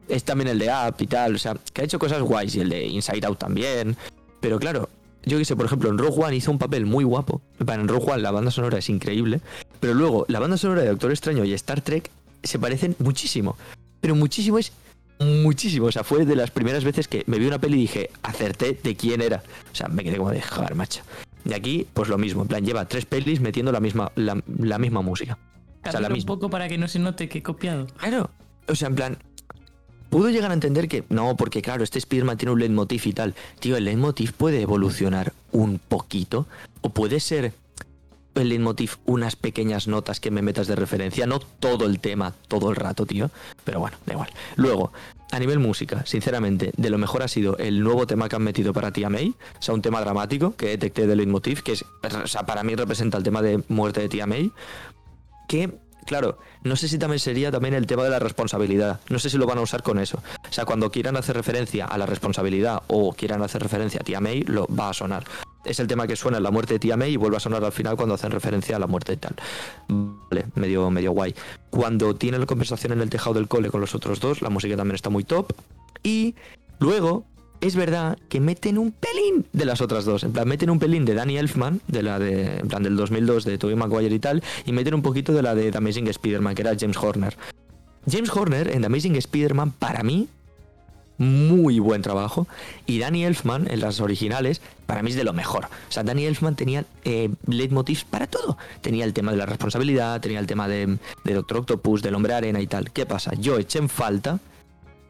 Es también el de Up y tal, o sea, que ha hecho cosas guays y el de Inside Out también. Pero claro, yo que sé, por ejemplo, en Rogue One hizo un papel muy guapo. En Rogue One la banda sonora es increíble. Pero luego, la banda sonora de Doctor Extraño y Star Trek se parecen muchísimo. Pero muchísimo es muchísimo. O sea, fue de las primeras veces que me vi una peli y dije, acerté de quién era. O sea, me quedé como de joder, macho. Y aquí, pues lo mismo. En plan, lleva tres pelis metiendo la misma, la, la misma música. O sea, la un misma. poco para que no se note que he copiado. Claro. O sea, en plan. Puedo llegar a entender que. No, porque claro, este Spider-Man tiene un leitmotiv y tal. Tío, el leitmotiv puede evolucionar un poquito. O puede ser el leitmotiv unas pequeñas notas que me metas de referencia. No todo el tema, todo el rato, tío. Pero bueno, da igual. Luego, a nivel música, sinceramente, de lo mejor ha sido el nuevo tema que han metido para Tia May. O sea, un tema dramático que detecté del leitmotiv, que es. O sea, para mí representa el tema de muerte de Tia May que, claro, no sé si también sería también el tema de la responsabilidad. No sé si lo van a usar con eso. O sea, cuando quieran hacer referencia a la responsabilidad o quieran hacer referencia a Tía May, lo va a sonar. Es el tema que suena en la muerte de Tía May y vuelve a sonar al final cuando hacen referencia a la muerte y tal. Vale, medio, medio guay. Cuando tiene la conversación en el tejado del cole con los otros dos, la música también está muy top. Y luego, es verdad que meten un pelín de las otras dos. En plan, meten un pelín de Danny Elfman, de la de, en plan, del 2002 de Tobey Maguire y tal, y meten un poquito de la de The Amazing Spider-Man, que era James Horner. James Horner en The Amazing Spider-Man, para mí, muy buen trabajo. Y Danny Elfman, en las originales, para mí es de lo mejor. O sea, Danny Elfman tenía eh, leitmotivs para todo. Tenía el tema de la responsabilidad, tenía el tema de, Doctor Octopus, del hombre arena y tal. ¿Qué pasa? Yo eché en falta.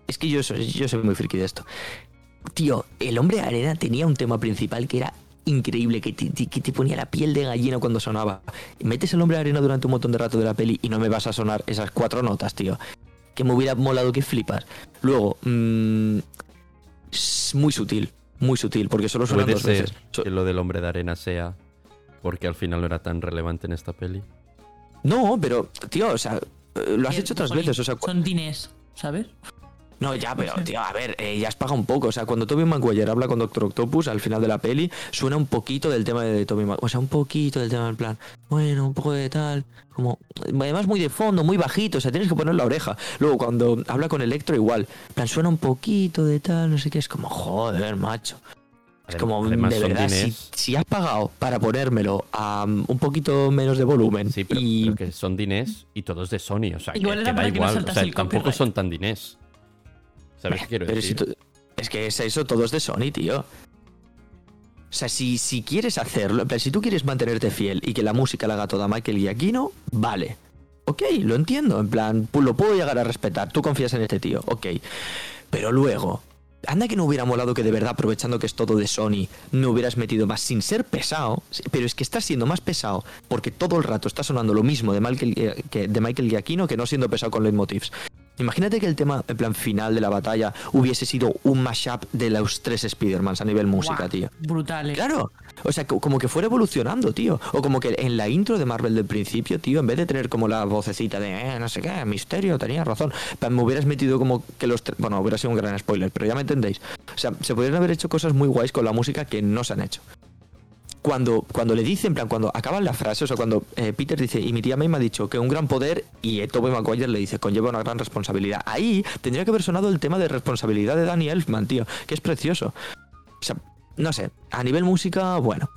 Es que yo yo soy muy friki de esto. Tío, el hombre arena tenía un tema principal que era increíble, que te- que te ponía la piel de gallina cuando sonaba. Metes el hombre arena durante un montón de rato de la peli y no me vas a sonar esas cuatro notas, tío. Que me hubiera molado que flipas. Luego, mm, es muy sutil, muy sutil, porque solo Puede dos ser veces. Que lo del hombre de arena sea porque al final no era tan relevante en esta peli. No, pero, tío, o sea, eh, lo has hecho otras veces, o sea, Son dinés, ¿sabes? No, ya, pero, tío, a ver, eh, ya has pagado un poco. O sea, cuando Tobey Maguire habla con Doctor Octopus al final de la peli, suena un poquito del tema de Tobey Maguire. O sea, un poquito del tema del plan. Bueno, un poco de tal. Como. Además, muy de fondo, muy bajito. O sea, tienes que poner la oreja. Luego, cuando habla con Electro, igual. En plan, suena un poquito de tal, no sé qué. Es como, joder, macho. Es como, además de verdad, si, si has pagado para ponérmelo a um, un poquito menos de volumen Sí, pero, y pero que son dinés y todos de Sony. O sea, que, Igual que era da para que no igual. o sea, el tampoco son tan dinés. ¿Sabes qué quiero Pero si decir? tú- es que es eso, todo es de Sony, tío. O sea, si, si quieres hacerlo, plan, si tú quieres mantenerte fiel y que la música la haga toda Michael Giacchino, vale. Ok, lo entiendo. En plan, lo puedo llegar a respetar. Tú confías en este tío, ok. Pero luego, anda que no hubiera molado que de verdad, aprovechando que es todo de Sony, no hubieras metido más sin ser pesado. Pero es que estás siendo más pesado porque todo el rato está sonando lo mismo de Michael, que, de Michael Giacchino que no siendo pesado con leitmotivs. Imagínate que el tema, en plan, final de la batalla hubiese sido un mashup de los tres Spider-Mans a nivel música, tío. Brutal. eh. Claro, o sea, co- como que fuera evolucionando, tío. O como que en la intro de Marvel del principio, tío, en vez de tener como la vocecita de, eh, no sé qué, misterio, tenías razón, me hubieras metido como que los tres. Bueno, hubiera sido un gran spoiler, pero ya me entendéis. O sea, se podrían haber hecho cosas muy guays con la música que no se han hecho. Cuando, cuando le dicen, en plan, cuando acaban la frase, o sea, cuando eh, Peter dice, y mi tía May me ha dicho que un gran poder, y eh, Tobey Maguire le dice, conlleva una gran responsabilidad. Ahí tendría que haber sonado el tema de responsabilidad de Danny Elfman, tío, que es precioso. O sea, no sé, a nivel música, bueno,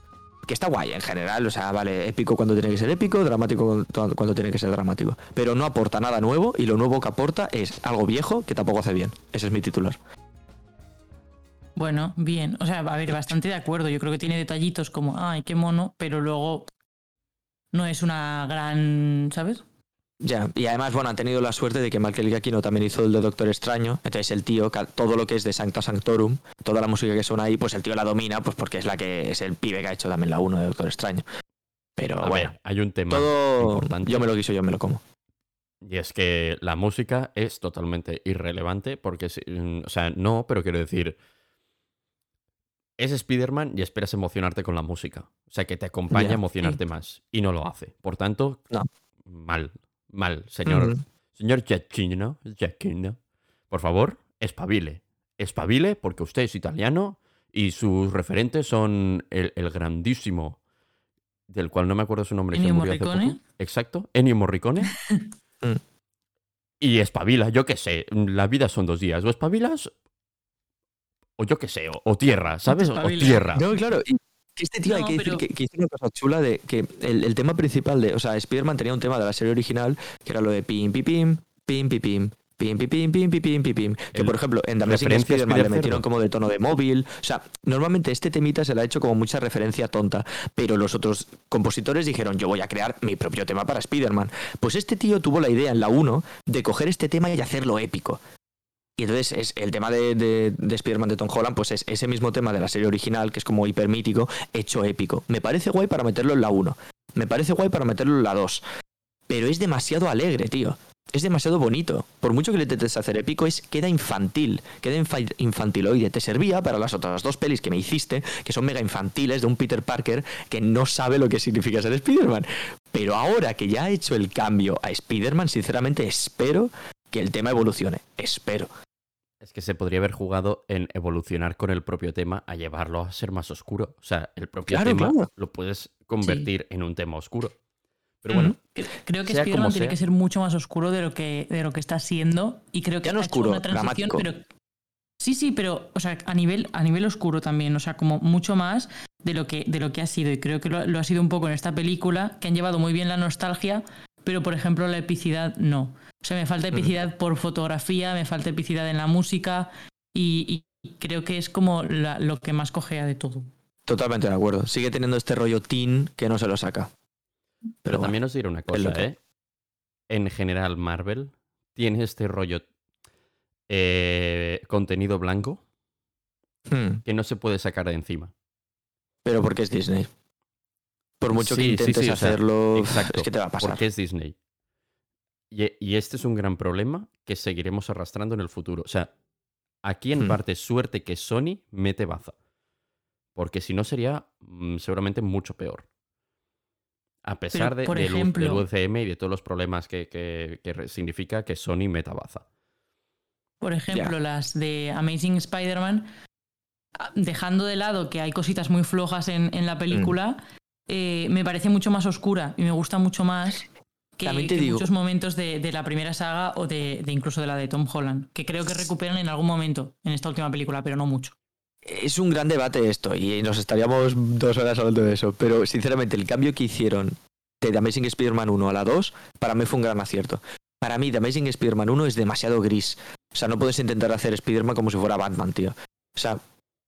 que está guay en general, o sea, vale, épico cuando tiene que ser épico, dramático cuando tiene que ser dramático. Pero no aporta nada nuevo y lo nuevo que aporta es algo viejo que tampoco hace bien. Ese es mi titular. Bueno, bien. O sea, a ver, bastante de acuerdo. Yo creo que tiene detallitos como, ay, qué mono, pero luego no es una gran, ¿sabes? Ya, y además, bueno, han tenido la suerte de que Michael Giacchino también hizo el de Doctor Extraño, entonces el tío, todo lo que es de Sancta Sanctorum, toda la música que suena ahí, pues el tío la domina, pues porque es la que es el pibe que ha hecho también la 1 de Doctor Extraño. Pero A bueno, ver, hay un tema todo importante. yo me lo quiso, yo me lo como. Y es que la música es totalmente irrelevante porque, mm, o sea, no, pero quiero decir, es Spider-Man y esperas emocionarte con la música. O sea, que te acompaña a emocionarte más. Y no lo hace. Por tanto, No. mal, mal, señor. Señor Giacchino, Giacchino, por favor, espabile. Espabile porque usted es italiano y sus referentes son el, el grandísimo, del cual no me acuerdo su nombre. que Ennio hace Morricone. poco. Exacto, Ennio Morricone. Y espabila, yo qué sé, la vida son dos días. O espabilas o yo qué sé, o, o tierra, ¿sabes? O, tierra. No, claro. este tío hay que decir pero- que, que hizo una cosa chula de que el, el tema principal de. O sea, Spider-Man tenía un tema de la serie original que era lo de pim, pim, pim, pim, pim, pim. Pim, pim, pim, pim, pim, pim, pim, pim. Que por ejemplo, en The Amazing Spider-Man le metieron como de tono de móvil. O sea, normalmente este temita se le ha hecho como mucha referencia tonta. Pero los otros compositores dijeron, yo voy a crear mi propio tema para Spider-Man. Pues este tío tuvo la idea en la 1 de coger este tema y hacerlo épico. Y entonces es el tema de, de, de Spider-Man de Tom Holland, pues es ese mismo tema de la serie original, que es como hipermítico, hecho épico. Me parece guay para meterlo en la 1. Me parece guay para meterlo en la 2. Pero es demasiado alegre, tío. Es demasiado bonito. Por mucho que le intentes hacer épico, es, queda infantil. Queda infa- infantiloide. Te servía para las otras dos pelis que me hiciste, que son mega infantiles, de un Peter Parker que no sabe lo que significa ser Spider-Man. Pero ahora que ya ha hecho el cambio a Spider-Man, sinceramente espero que el tema evolucione. Espero. Es que se podría haber jugado en evolucionar con el propio tema a llevarlo a ser más oscuro. O sea, el propio Claro, tema claro. lo puedes convertir en un tema oscuro. Pero bueno, Cre- Creo que Spider-Man tiene que ser mucho más oscuro de lo que, de lo que está siendo. Y creo que Ya no ha hecho oscuro, una transición, dramático. pero. Sí, sí, pero, o sea, a nivel, a nivel oscuro también, o sea, como mucho más de lo que, de lo que ha sido. Y creo que lo, lo ha sido un poco en esta película, que han llevado muy bien la nostalgia, pero por ejemplo la epicidad no. O sea, me falta epicidad por fotografía, me falta epicidad en la música, y, y creo que es como la- lo que más cojea de todo. Totalmente de acuerdo. Sigue teniendo este rollo teen que no se lo saca. pero Pero bueno, también os diré una cosa, ¿eh? En general, Marvel tiene este rollo eh, contenido blanco hmm, que no se puede sacar de encima. pero porque es Disney. Por mucho que Sí, sí, intentes sí, o sea, hacerlo, Exacto. es que te va a pasar. Porque es Disney. Y, y este es un gran problema que seguiremos arrastrando en el futuro. O sea, aquí en Hmm. parte suerte que Sony mete baza. Porque si no sería mm, seguramente mucho peor. A pesar de, por del ejemplo- del UCM y de todos los problemas que, que- que significa que Sony meta baza. Por ejemplo, las de Amazing Spider-Man, ah, dejando de lado que hay cositas muy flojas en, en la película, Mm. Eh, me parece mucho más oscura y me gusta mucho más que, También te que digo- muchos momentos de, de la primera saga o de, de incluso de la de Tom Holland, que creo que recuperan en algún momento en esta última película, pero no mucho. Es un gran debate esto y nos estaríamos dos horas hablando de eso, pero sinceramente el cambio que hicieron de The Amazing Spider-Man 1 a la 2 para mí fue un gran acierto. Para mí The Amazing Spider-Man 1 es demasiado gris. O sea, no puedes intentar hacer Spider-Man como si fuera Batman, tío. O sea,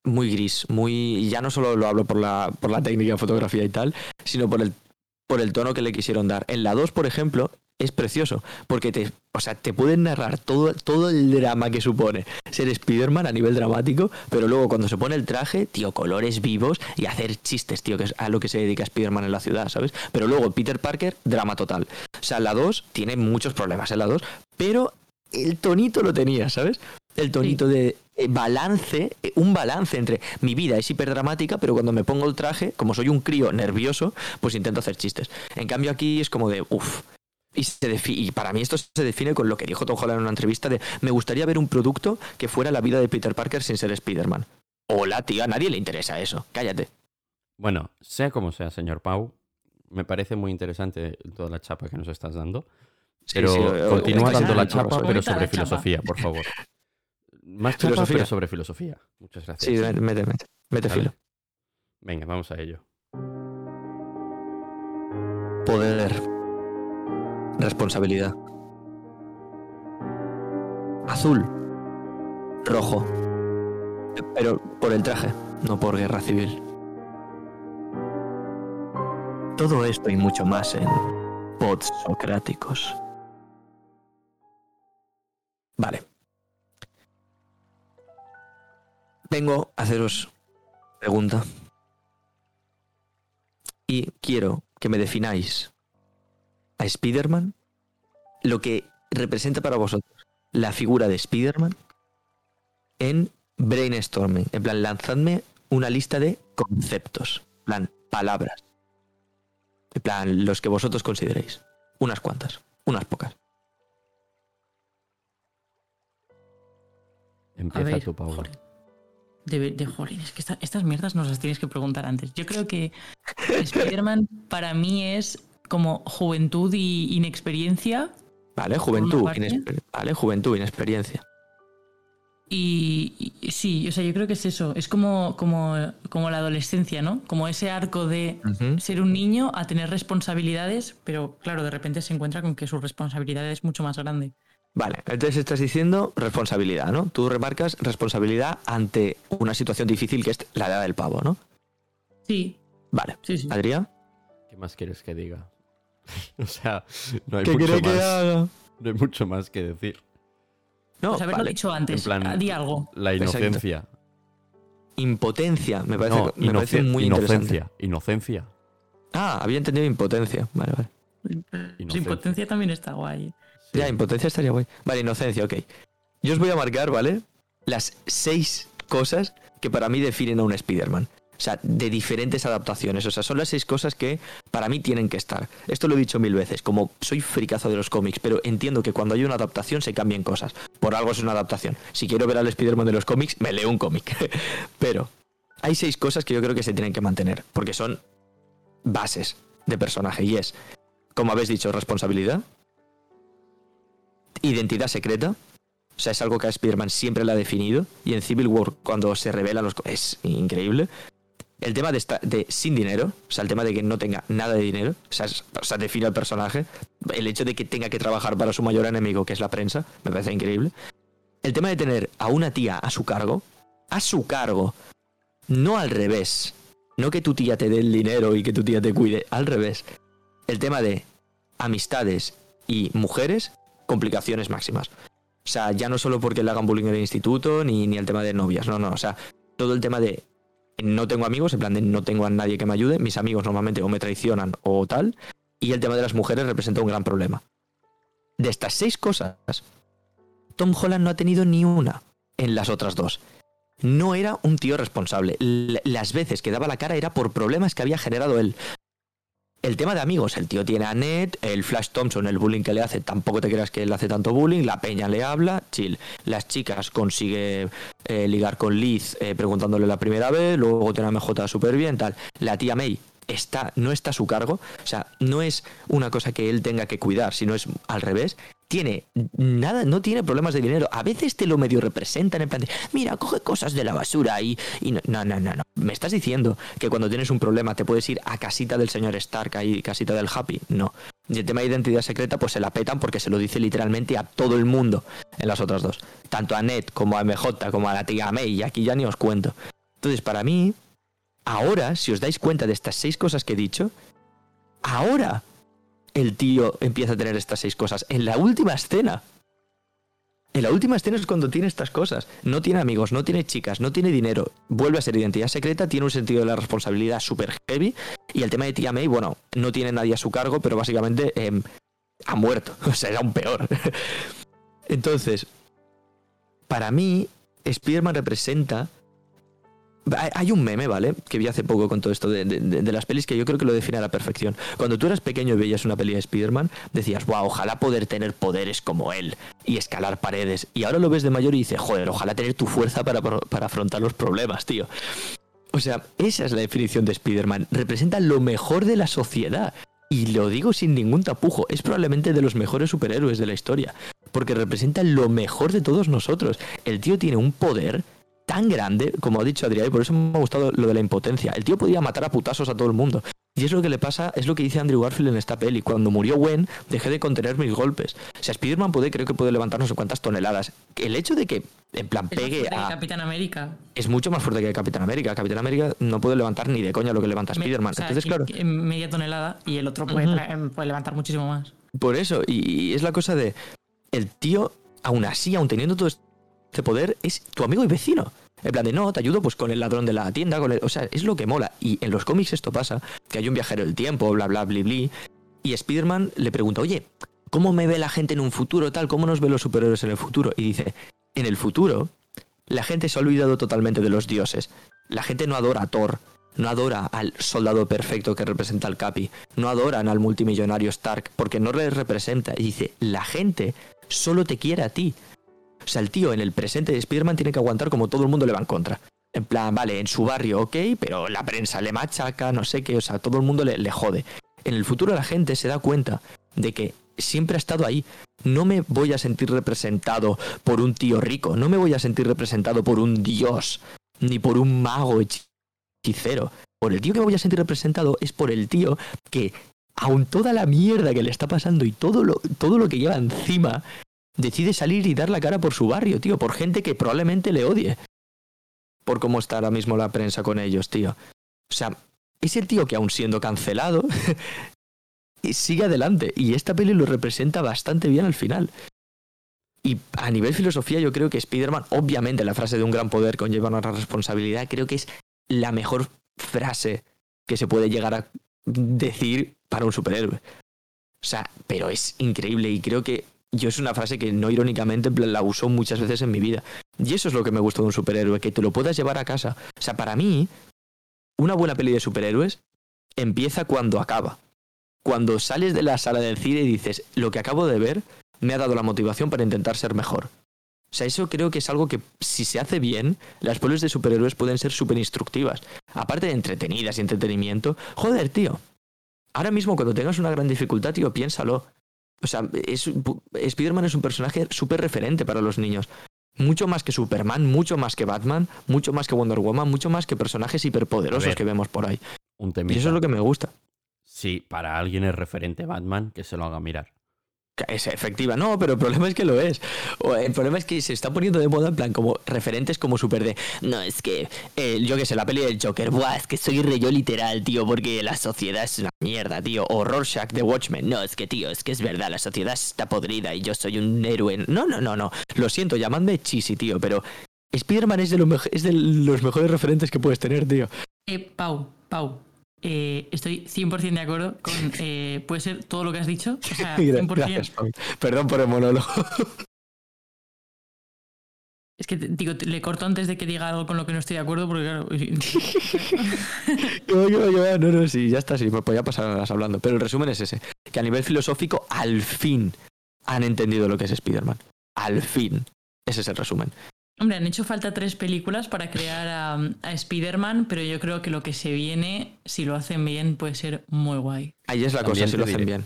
muy gris, muy... Ya no solo lo hablo por la, por la técnica, fotografía y tal, sino por el, por el tono que le quisieron dar. En la 2, por ejemplo, es precioso, porque te, o sea, te pueden narrar todo, todo el drama que supone ser Spider-Man a nivel dramático, pero luego cuando se pone el traje, tío, colores vivos y hacer chistes, tío, que es a lo que se dedica Spider-Man en la ciudad, ¿sabes? Pero luego Peter Parker, drama total. O sea, la 2 tiene muchos problemas en la 2, pero el tonito lo tenía, ¿sabes? El tonito de eh, balance, eh, un balance entre mi vida es hiperdramática, pero cuando me pongo el traje, como soy un crío nervioso, pues intento hacer chistes. En cambio aquí es como de, uff. Y, se y para mí esto se define con lo que dijo Tom Holland en una entrevista de me gustaría ver un producto que fuera la vida de Peter Parker sin ser Spider-Man. Hola, tío, a nadie le interesa eso. Cállate. Bueno, sea como sea, señor Pau, me parece muy interesante toda la chapa que nos estás dando. Pero sí, continúa dando la chapa, pero sobre filosofía, por favor. Más chapa, Filosofía. pero sobre filosofía. Muchas gracias. Sí, mete, mete, mete Vale. filo. Venga, vamos a ello. Poder. Responsabilidad. Azul. Rojo. Pero por el traje, no por guerra civil. Todo esto y mucho más en Pods Socráticos. Vale. Vengo a haceros pregunta. Y quiero que me defináis a Spider-Man, lo que representa para vosotros la figura de Spider-Man en brainstorming. En plan, lanzadme una lista de conceptos, en plan, palabras. En plan, los que vosotros consideréis. Unas cuantas, unas pocas. A Empieza tú, Paula. joder. De, de jolín, es que esta- estas mierdas nos las tienes que preguntar antes. Yo creo que Spider-Man para mí es como juventud y inexperiencia. Vale, juventud, vale, juventud, inexperiencia. Y, y- sí, o sea, yo creo que es eso. Es como, como, como la adolescencia, ¿no? Como ese arco de ser un niño a tener responsabilidades, pero claro, de repente se encuentra con que su responsabilidad es mucho más grande. Vale, entonces estás diciendo responsabilidad, ¿no? Tú remarcas responsabilidad ante una situación difícil que es la edad del pavo, ¿no? Sí, Vale. sí, sí. Adrián. ¿Qué más quieres que diga? o sea, no hay, ¿Qué mucho quiere que más, haga? no hay mucho más que decir. No, Pues haberlo vale. dicho antes. En plan- Di algo. La Exacto. inocencia. Impotencia, me parece, No, me parece muy interesante. inocencia. Ah, había entendido impotencia. Vale, vale. Inocencia. impotencia también está guay. Ya, impotencia estaría guay. Vale, inocencia, ok. Yo os voy a marcar, ¿vale? Las seis cosas que para mí definen a un Spider-Man. O sea, de diferentes adaptaciones. O sea, son las seis cosas que para mí tienen que estar. Esto lo he dicho mil veces, como soy fricazo de los cómics, pero entiendo que cuando hay una adaptación se cambien cosas. Por algo es una adaptación. Si quiero ver al Spider-Man de los cómics, me leo un cómic. pero hay seis cosas que yo creo que se tienen que mantener, porque son bases de personaje. Y es, como habéis dicho, responsabilidad, identidad secreta. O sea, es algo que a Spider-Man siempre la ha definido. Y en Civil War, cuando se revela los... Es increíble. El tema de, esta- de sin dinero, o sea, el tema de que no tenga nada de dinero, o sea, es- o sea, define al personaje. El hecho de que tenga que trabajar para su mayor enemigo, que es la prensa, me parece increíble. El tema de tener a una tía a su cargo, a su cargo, no al revés. No que tu tía te dé el dinero y que tu tía te cuide, al revés. El tema de amistades y mujeres, complicaciones máximas. O sea, ya no solo porque le hagan bullying en el instituto, ni, ni el tema de novias, no, no, o sea, todo el tema de no tengo amigos, en plan de no tengo a nadie que me ayude, mis amigos normalmente o me traicionan o tal, y el tema de las mujeres representa un gran problema. De estas seis cosas, Tom Holland no ha tenido ni una en las otras dos. No era un tío responsable. Las veces que daba la cara era por problemas que había generado él. El tema de amigos, el tío tiene a Ned, el Flash Thompson, el bullying que le hace, tampoco te creas que él hace tanto bullying, la peña le habla, chill. Las chicas consigue eh, ligar con Liz eh, preguntándole la primera vez, luego tiene a MJ súper bien, tal. La tía May está, no está a su cargo, o sea, no es una cosa que él tenga que cuidar, sino es al revés. Tiene nada, no tiene problemas de dinero. A veces te lo medio representan en plan de, mira, coge cosas de la basura y, no, no, no, no. Me estás diciendo que cuando tienes un problema te puedes ir a casita del señor Stark ahí, casita del Happy. No. Y el tema de identidad secreta, pues se la petan porque se lo dice literalmente a todo el mundo en las otras dos. Tanto a Ned como a MJ, como a la tía May, y aquí ya ni os cuento. Entonces, para mí, ahora, si os dais cuenta de estas seis cosas que he dicho, ahora el tío empieza a tener estas seis cosas. En la última escena. En la última escena es cuando tiene estas cosas. No tiene amigos, no tiene chicas, no tiene dinero. Vuelve a ser identidad secreta, tiene un sentido de la responsabilidad súper heavy. Y el tema de tía May, bueno, no tiene nadie a su cargo, pero básicamente em, ha muerto. O sea, era un peor. Entonces, para mí, Spider-Man representa. Hay- un meme, ¿vale? Que vi hace poco con todo esto de las pelis que yo creo que lo define a la perfección. Cuando tú eras pequeño y veías una peli de Spider-Man, decías, wow, ojalá poder tener poderes como él y escalar paredes. Y ahora lo ves de mayor y dices, joder, ojalá tener tu fuerza para, para afrontar los problemas, tío. O sea, esa es la definición de Spider-Man. Representa lo mejor de la sociedad. Y lo digo sin ningún tapujo, es probablemente de los mejores superhéroes de la historia. Porque representa lo mejor de todos nosotros. El tío tiene un poder tan grande, como ha dicho Adrián, y por eso me ha gustado lo de la impotencia. El tío podía matar a putazos a todo el mundo. Y es lo que le pasa, es lo que dice Andrew Garfield en esta peli. Cuando murió Gwen, dejé de contener mis golpes. O sea, Spider-Man puede, creo que puede levantar no sé cuántas toneladas. El hecho de que, en plan, Es más pegue que a Capitán América. es mucho más fuerte que Capitán América. Capitán América no puede levantar ni de coña lo que levanta Spider-Man. o sea, Entonces, claro, media tonelada y el otro puede, tra- puede levantar muchísimo más. por eso, y, y es la cosa de, el tío, aún así, aún teniendo todo este poder, es tu amigo y vecino. En plan de, no, te ayudo pues con el ladrón de la tienda, con el- o sea, es lo que mola. Y en los cómics esto pasa, que hay un viajero del tiempo, bla, bla, bli, bli, y Spider-Man le pregunta, oye, ¿cómo me ve la gente en un futuro tal? ¿Cómo nos ven los superhéroes en el futuro? Y dice, en el futuro, la gente se ha olvidado totalmente de los dioses. La gente no adora a Thor, no adora al soldado perfecto que representa al Capi, no adoran al multimillonario Stark porque no les representa. Y dice, la gente solo te quiere a ti. O sea, el tío en el presente de Spider-Man tiene que aguantar como todo el mundo le va en contra. En plan, vale, en su barrio, ok, pero la prensa le machaca, no sé qué, o sea, todo el mundo le, le jode. En el futuro la gente se da cuenta de que siempre ha estado ahí. No me voy a sentir representado por un tío rico, no me voy a sentir representado por un dios, ni por un mago hechicero. Por el tío que me voy a sentir representado es por el tío que, aun toda la mierda que le está pasando y todo lo, todo lo que lleva encima, decide salir y dar la cara por su barrio, tío, por gente que probablemente le odie. Por cómo está ahora mismo la prensa con ellos, tío. O sea, es el tío que aun siendo cancelado, sigue adelante. Y esta peli lo representa bastante bien al final. Y a nivel filosofía yo creo que Spider-Man, obviamente la frase de un gran poder conlleva una responsabilidad, creo que es la mejor frase que se puede llegar a decir para un superhéroe. O sea, pero es increíble y creo que yo es una frase que no irónicamente la uso muchas veces en mi vida. Y eso es lo que me gusta de un superhéroe, que te lo puedas llevar a casa. O sea, para mí, una buena peli de superhéroes empieza cuando acaba. Cuando sales de la sala del cine y dices, lo que acabo de ver me ha dado la motivación para intentar ser mejor. O sea, eso creo que es algo que si se hace bien, las pelis de superhéroes pueden ser súper instructivas. Aparte de entretenidas y entretenimiento, joder, tío. Ahora mismo cuando tengas una gran dificultad, tío, piénsalo. O sea, es, Spider-Man es un personaje súper referente para los niños. Mucho más que Superman, mucho más que Batman, mucho más que Wonder Woman, mucho más que personajes hiperpoderosos ver. que vemos por ahí. Un Y eso es lo que me gusta. Si para alguien es referente Batman, que se lo haga mirar. Es efectiva, no, pero el problema es que lo es. El problema es que se está poniendo de moda en plan como referentes como súper de. No, es que. eh, yo que sé, la peli del Joker. Buah, es que soy reyó literal, tío, porque la sociedad es una mierda, tío. O Rorschach de Watchmen. No, es que, tío, es que es verdad, la sociedad está podrida y yo soy un héroe. No, no, no, no. Lo siento, llamadme cheesy, tío, pero. Spider-Man es, de es de los mejores referentes que puedes tener, tío. Eh, Pau, Pau, eh, estoy 100% de acuerdo con. eh, puede ser todo lo que has dicho. O sea, 100%. Gracias, Pau. Perdón por el monólogo. Es que digo, le corto antes de que diga algo con lo que no estoy de acuerdo, porque claro. Que va. No, no, sí, ya está, sí, me podía pasar horas hablando. Pero el resumen es ese: que a nivel filosófico, al fin han entendido lo que es Spider-Man. Al fin. Ese es el resumen. Hombre, han hecho falta tres películas para crear a, a Spider-Man, pero yo creo que lo que se viene, si lo hacen bien, puede ser muy guay. Ahí es la También cosa, si lo hacen diré. bien.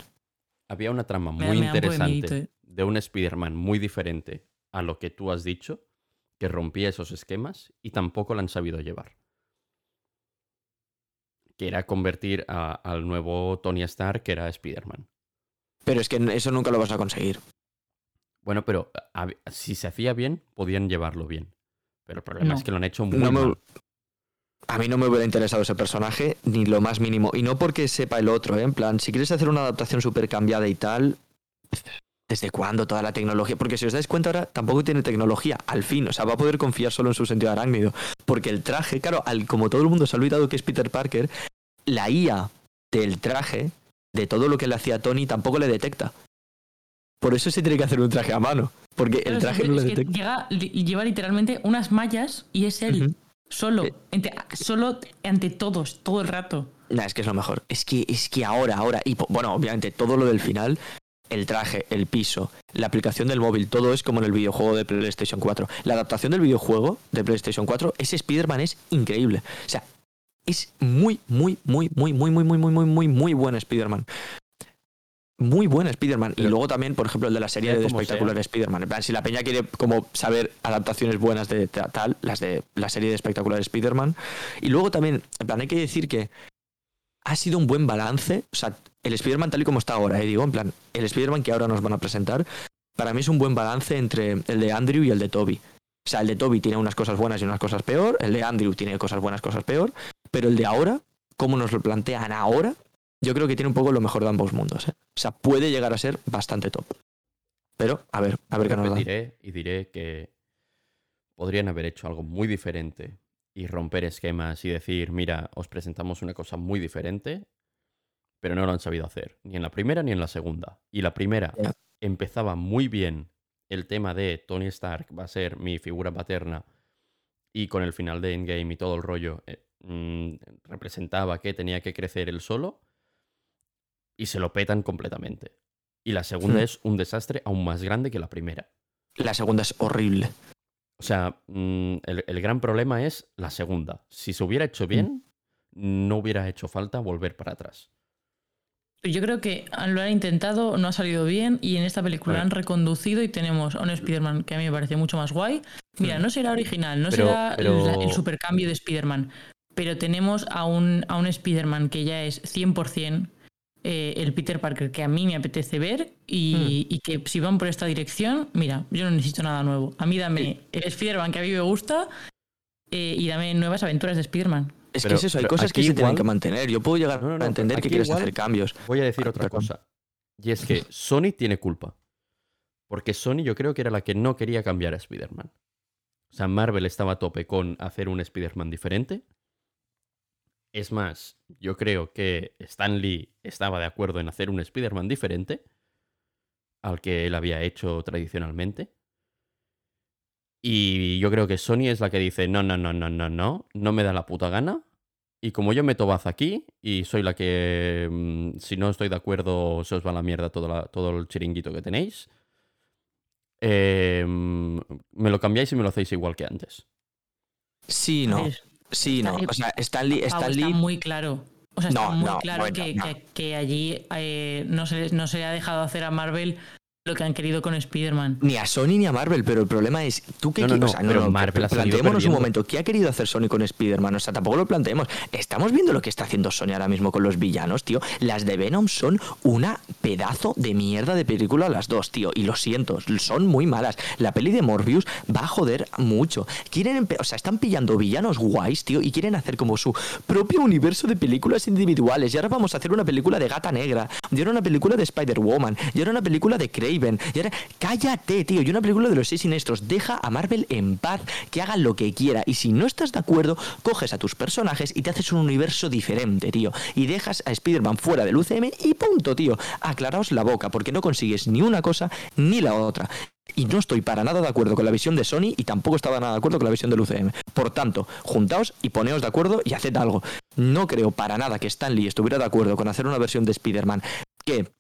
Había una trama Me muy me de interesante eh. de un Spider-Man muy diferente a lo que tú has dicho, que rompía esos esquemas y tampoco la han sabido llevar. Que era convertir a- al nuevo Tony Stark, que era Spider-Man. Pero es que eso nunca lo vas a conseguir. Bueno, pero a- si se hacía bien, podían llevarlo bien. Pero el problema No. es que lo han hecho muy No me- mal. A mí no me hubiera interesado ese personaje, ni lo más mínimo. Y no porque sepa el otro, ¿eh? En plan, si quieres hacer una adaptación súper cambiada y tal. ¿Desde cuándo toda la tecnología? Porque si os dais cuenta ahora, tampoco tiene tecnología, al fin. O sea, va a poder confiar solo en su sentido arácnido. Porque el traje, claro, al, como todo el mundo se ha olvidado que es Peter Parker, la IA del traje, de todo lo que le hacía Tony, tampoco le detecta. Por eso se tiene que hacer un traje a mano. Porque el traje no lo detecta. llega- lleva literalmente unas mallas y es él. Solo, Eh. ante, solo ante todos, todo el rato. Nah, es que es lo mejor. Es que, es que ahora, ahora, y bueno, obviamente todo lo del final, el traje, el piso, la aplicación del móvil, todo es como en el videojuego de PlayStation 4. La adaptación del videojuego de PlayStation 4, ese Spider-Man es increíble. O sea, es muy, muy, muy, muy, muy, muy, muy, muy, muy, muy, muy buen Spider-Man. Muy buen Spider-Man. Y luego también, por ejemplo, el de la serie de espectacular. Spider-Man. En plan, si la peña quiere como saber adaptaciones buenas de ta- tal, las de la serie de espectacular Spider-Man. Y luego también, en plan, hay que decir que ha sido un buen balance. O sea, el Spider-Man tal y como está ahora, eh, digo, en plan, el Spider-Man que ahora nos van a presentar, para mí es un buen balance entre el de Andrew y el de Toby. O sea, el de Toby tiene unas cosas buenas y unas cosas peor, el de Andrew tiene cosas buenas, cosas peor, pero el de ahora, como nos lo plantean ahora, yo creo que tiene un poco lo mejor de ambos mundos. ¿eh? O sea, puede llegar a ser bastante top. Pero, a ver, a ver qué nos da. Repetiré y diré que podrían haber hecho algo muy diferente y romper esquemas y decir, mira, os presentamos una cosa muy diferente, pero no lo han sabido hacer, ni en la primera ni en la segunda. Y la primera empezaba muy bien el tema de Tony Stark va a ser mi figura paterna y con el final de Endgame y todo el rollo eh, mm, representaba que tenía que crecer él solo y se lo petan completamente. Y la segunda Hmm. es un desastre aún más grande que la primera. La segunda es horrible. O sea, mm, el, el gran problema es la segunda. Si se hubiera hecho bien, no hubiera hecho falta volver para atrás. Yo creo que lo han intentado, no ha salido bien y en esta película Vale. han reconducido y tenemos a un Spider-Man que a mí me parece mucho más guay. Mira, no será original, no Pero- será pero- la- el supercambio de Spider-Man, pero tenemos a un, a un Spider-Man que ya es 100% eh, el Peter Parker que a mí me apetece ver y, y que si van por esta dirección, mira, yo no necesito nada nuevo. A mí dame el Spider-Man que a mí me gusta eh, y dame nuevas aventuras de Spider-Man. Es Pero- que es eso, hay cosas que se tienen que mantener. Yo puedo llegar No, no, no, a entender que quieres igual- hacer cambios. Voy a decir otra cosa. Y es que Sony tiene culpa. Porque Sony yo creo que era la que no quería cambiar a Spider-Man. O sea, Marvel estaba a tope con hacer un Spider-Man diferente. Es más, yo creo que Stan Lee estaba de acuerdo en hacer un Spider-Man diferente al que él había hecho tradicionalmente. Y yo creo que Sony es la que dice, no, no, no, no, no, no, no me da la puta gana. Y como yo meto baza aquí y soy la que, mm, si no estoy de acuerdo, se os va a la mierda todo, la- todo el chiringuito que tenéis, eh, mm, me lo cambiáis y me lo hacéis igual que antes. Sí, no. Sí, no. O sea, Stanley, Stanley está muy claro. O sea, está No, muy no, claro bueno, que, no. que- que allí eh, no, se, no se le ha dejado hacer a Marvel lo que han querido con Spider-Man. Ni a Sony ni a Marvel, pero el problema es, ¿tú qué No, no, quieres? no, O sea, pero Marvel ha salido planteémonos un momento, ¿qué ha querido hacer Sony con Spider-Man? O sea, tampoco lo planteemos. Estamos viendo lo que está haciendo Sony ahora mismo con los villanos, tío. Las de Venom son una pedazo de mierda de película las dos, tío. Y lo siento, son muy malas. La peli de Morbius va a joder mucho. Quieren, o sea, están pillando villanos guays, tío, y quieren hacer como su propio universo de películas individuales. Y ahora vamos a hacer una película de Gata Negra, y ahora una película de Spider-Woman, y ahora una película de Craven, y ahora... Cállate, tío, y una película de los seis siniestros. Deja a Marvel en paz, que haga lo que quiera. Y si no estás de acuerdo, coges a tus personajes y te haces un universo diferente, tío. Y dejas a Spider-Man fuera del UCM y punto, tío. Aclaraos la boca, porque no consigues ni una cosa ni la otra. Y no estoy para nada de acuerdo con la visión de Sony y tampoco estaba nada de acuerdo con la visión del UCM. Por tanto, juntaos y poneos de acuerdo y haced algo. No creo para nada que Stan Lee estuviera de acuerdo con hacer una versión de Spider-Man que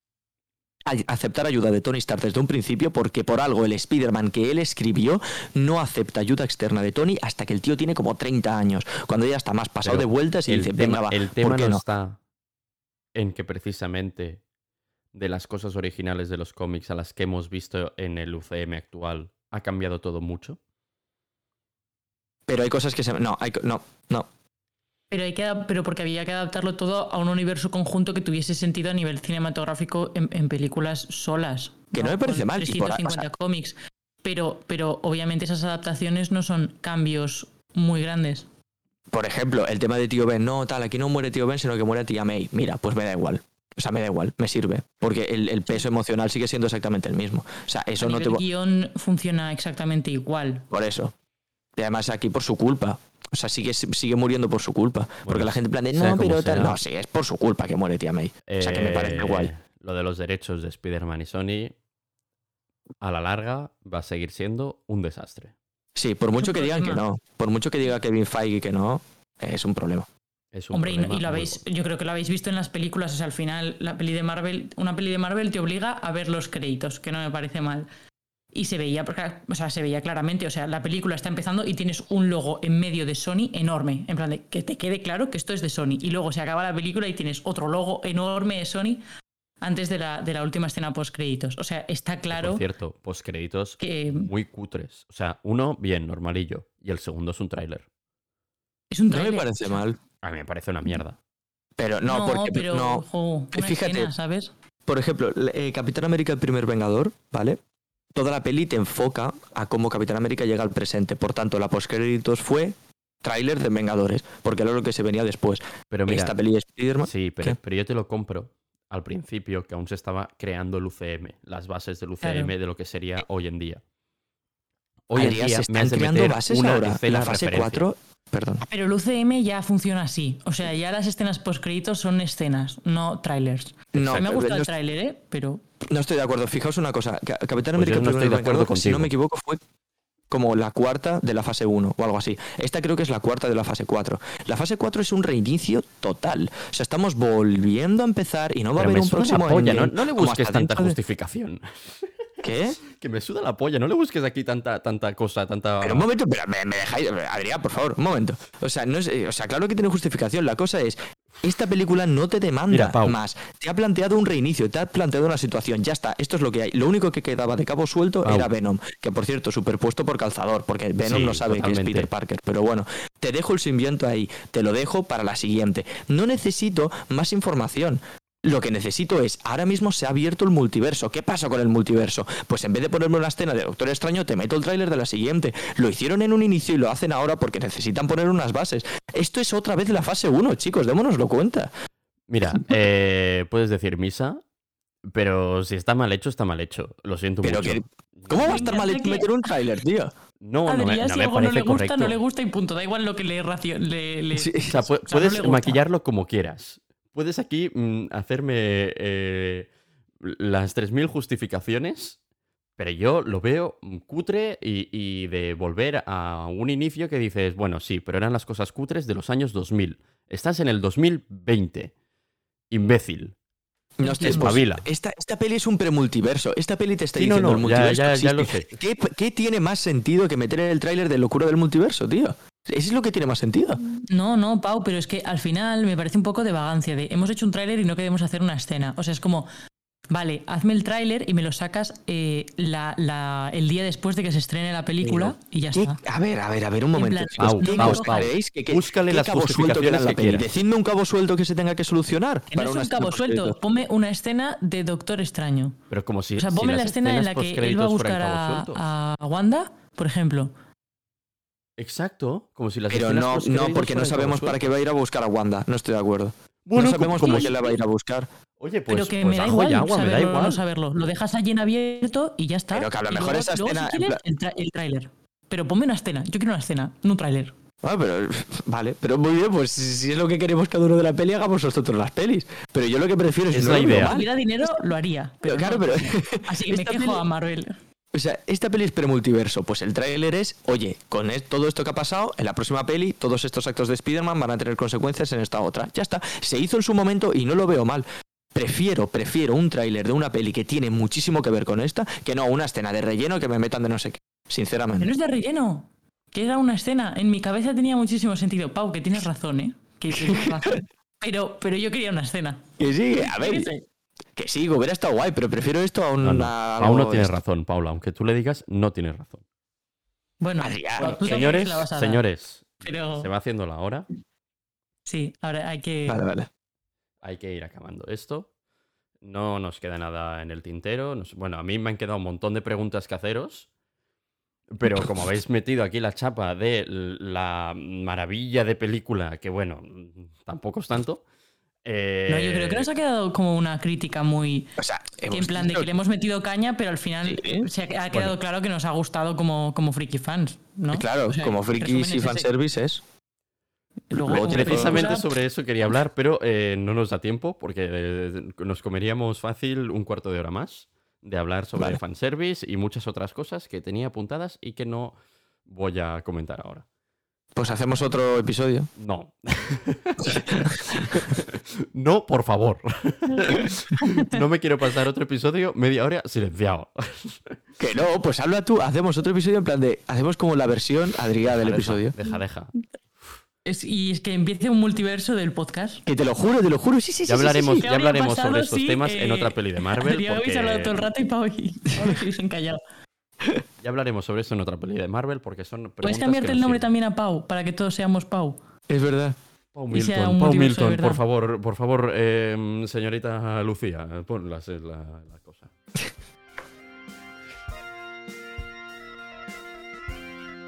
aceptar ayuda de Tony Stark desde un principio porque por algo el Spider-Man que él escribió no acepta ayuda externa de Tony hasta que el tío tiene como 30 años, cuando ya está más pasado Pero de vueltas y el dice, tema, venga va, el tema ¿por qué no, no? está en que precisamente de las cosas originales de los cómics a las que hemos visto en el UCM actual ha cambiado todo mucho. Pero hay cosas que se... No, hay, no, no. Pero, hay que, pero porque había que adaptarlo todo a un universo conjunto que tuviese sentido a nivel cinematográfico en, en películas solas. Que no me parece mal, y por- o 350 sea- cómics. Pero, pero obviamente esas adaptaciones no son cambios muy grandes. Por ejemplo, el tema de Tío Ben, no, tal, aquí no muere Tío Ben, sino que muere Tía May. Mira, pues me da igual. O sea, me da igual, me sirve. Porque el, el peso emocional sigue siendo exactamente el mismo. O sea, eso a no te... va- guion funciona exactamente igual. Por eso. Y además aquí por su culpa. O sea, sigue, sigue muriendo por su culpa. Porque la gente en plan de, sea no, pero tal. No, sí, es por su culpa que muere Tía May. O sea, que me parece Eh, guay. Lo de los derechos de Spider-Man y Sony. a la larga va a seguir siendo un desastre. Sí, por mucho que digan que no, por mucho que diga Kevin Feige que no, es un problema. Es un Hombre, y, problema y lo muy habéis, yo creo que lo habéis visto en las películas, o sea, al final la peli de Marvel, una peli de Marvel te obliga a ver los créditos, que no me parece mal. Y se veía, o sea, se veía claramente, o sea, la película está empezando y tienes un logo en medio de Sony enorme, en plan de que te quede claro que esto es de Sony. Y luego se acaba la película y tienes otro logo enorme de Sony antes de la, de la última escena post créditos. O sea, está claro Por cierto, postcréditos que muy cutres. O sea, uno, bien, normalillo. Y el segundo es un tráiler. es un No me tráiler. parece mal, A mí me parece una mierda. pero no, porque pero no. jo, una Fíjate. escena, ¿sabes? Por ejemplo, eh, Capitán América el primer Vengador, ¿vale? Toda la peli te enfoca a cómo Capitán América llega al presente. Por tanto, la postcréditos fue tráiler de Vengadores, porque era lo que se venía después. Pero mira, Esta peli de Spider-Man. sí, pero, yo te lo compro al principio, que aún se estaba creando el UCM, las bases del UCM, Claro. de lo que sería hoy en día. Hoy en día se me has están de creando meter bases una ahora. La fase referencia. 4, perdón. Pero el UCM ya funciona así. O sea, ya las escenas post-créditos son escenas, no trailers. No, A mí me ha no, gustado no el tráiler, ¿eh? Pero No estoy de acuerdo. Fijaos una cosa. Ca- Capitán Pues América no estoy de acuerdo si no me equivoco, fue como la cuarta de la fase 1 o algo así. Esta creo que es la cuarta de la fase 4. La fase 4 es un reinicio total. O sea, estamos volviendo a empezar y no va Pero a haber un próximo polla, no, le busques tanta de- justificación. ¿Qué? Que me suda la polla, no le busques aquí tanta, tanta cosa, tanta... Pero un momento, pero me, me dejáis. Adrián, por favor, un momento. O sea, no es, eh, o sea, claro que tiene justificación. La cosa es. Esta película no te demanda Mira, Pau. más. Te ha planteado un reinicio, te ha planteado una situación. Ya está, esto es lo que hay. Lo único que quedaba de cabo suelto Pau. era Venom, que por cierto, superpuesto por calzador, porque Venom Sí, no sabe que totalmente. es Peter Parker. Pero bueno, te dejo el simbionte ahí, te lo dejo para la siguiente. No necesito más información. Lo que necesito es, ahora mismo se ha abierto el multiverso. ¿Qué pasa con el multiverso? Pues en vez de ponerme una escena de Doctor Extraño, te meto el tráiler de la siguiente. Lo hicieron en un inicio y lo hacen ahora porque necesitan poner unas bases. Esto es otra vez la fase 1, chicos, démonoslo cuenta. Mira, eh, puedes decir misa, pero si está mal hecho, está mal hecho. Lo siento Pero mucho. que- ¿Cómo va a estar mal que- meter un tráiler, tío? No, no me, Adrián, no si me algo no parece le gusta, correcto. no le gusta y punto. Da igual lo que le le, le- Sí. O sea, pu- o sea, no puedes maquillarlo como quieras. Puedes aquí mm, hacerme eh, las 3.000 justificaciones, pero yo lo veo mm, cutre y, y de volver a un inicio que dices, bueno, sí, pero eran las cosas cutres de los años 2000. Estás en el 2020. Imbécil. No estés Espabila. Esta, esta peli es un premultiverso. Esta peli te está Sí, diciendo no, el multiverso. ya- ya lo existe. ¿Qué, qué tiene más sentido que meter en el tráiler de locura del multiverso, tío? Eso es lo que tiene más sentido. No, no, Pau, pero es que al final me parece un poco de vagancia de hemos hecho un tráiler y no queremos hacer una escena. O sea, es como, vale, hazme el tráiler y me lo sacas eh, la- la- el día después de que se estrene la película y ya ¿Qué- está. A ver, a ver, a ver, un En momento. plan. Pau, ¿Qué Pau, os Pau. creéis? ¿Qué- qué- Búscale qué las cabo suelto justificaciones la que peli? Decidme un cabo suelto que se tenga que solucionar. Que no es una un escena cabo suelto, ponme una escena de Doctor Extraño. Pero como si. O sea, si ponme la escena en la que él va a buscar a Wanda, por ejemplo. Exacto, como si las Pero no, no, porque no sabemos para qué va a ir a buscar a Wanda. No estoy de acuerdo. Bueno, no sabemos si- qué la va a ir a buscar. Oye, pues, pero que pues me da ajo igual y agua, me da saberlo igual. no saberlo. Lo dejas allí en abierto y ya está. Pero que a lo mejor luego- esa luego, escena, si en quieres, plan- el, tra- el tráiler. Pero ponme una escena. Yo quiero una escena, no un tráiler. Ah, pero vale, pero muy bien, pues si es lo que queremos cada uno de la peli, hagamos nosotros las pelis. Pero yo lo que prefiero es, Es no la idea. Si hubiera dinero, lo haría. Pero Claro, no. pero Así que me quejo peli- a Marvel. O sea, esta peli es premultiverso. Pues el tráiler es, oye, con es- todo esto que ha pasado, en la próxima peli, todos estos actos de Spider-Man van a tener consecuencias en esta otra. Ya está. Se hizo en su momento y no lo veo mal. Prefiero, prefiero un tráiler de una peli que tiene muchísimo que ver con esta, que no una escena de relleno que me metan de no sé qué. Sinceramente. no es de relleno. Que era una escena. En mi cabeza tenía muchísimo sentido. Pau, que tienes razón, ¿eh? Que tienes razón. Pero, pero yo quería una escena. Que sí, a ver, que sí, que hubiera estado guay, pero prefiero esto a un. No, no, Aún no tienes esto. razón, Paula. Aunque tú le digas, no tienes razón. Bueno, Adrián, tú también Señores, señores, Pero se va haciendo la hora. sí, ahora hay que. Vale, vale. Hay que ir acabando esto. No nos queda nada en el tintero. Nos- Bueno, a mí me han quedado un montón de preguntas que haceros. Pero como habéis metido aquí la chapa de la maravilla de película, que bueno, tampoco es tanto. Eh, No, yo creo que nos ha quedado como una crítica muy. O sea, en plan de que le hemos metido caña, pero al final Sí. se ha, ha quedado claro que nos ha gustado como, como friki fans, ¿no? Claro, O sea, como frikis y fanservices. Luego, Luego Precisamente sobre eso quería hablar, pero eh, no nos da tiempo porque eh, nos comeríamos fácil un cuarto de hora más de hablar sobre Vale. fanservice y muchas otras cosas que tenía apuntadas y que no voy a comentar ahora. Pues hacemos otro episodio. No. no, por favor. no me quiero pasar otro episodio media hora silenciado. Que no, pues habla tú. Hacemos otro episodio en plan de. Hacemos como la versión Adrià del Deja, episodio. Deja, deja. Es- y es que empiece un multiverso del podcast. Que te lo juro, te lo juro. Sí, sí, sí. Ya sí, hablaremos, sí. ¿Qué ya hablaremos pasado sobre estos temas en otra peli de Marvel. Adrián habéis hablado todo el Porque... rato y Pau y habéis encallado. Ya hablaremos sobre esto en otra peli de Marvel porque son ¿Puedes cambiarte el nombre también a Pau para que todos seamos Pau? Es verdad. Pau Milton, Pau Milton, por favor, por favor, eh, señorita Lucía, pon la, la- la cosa.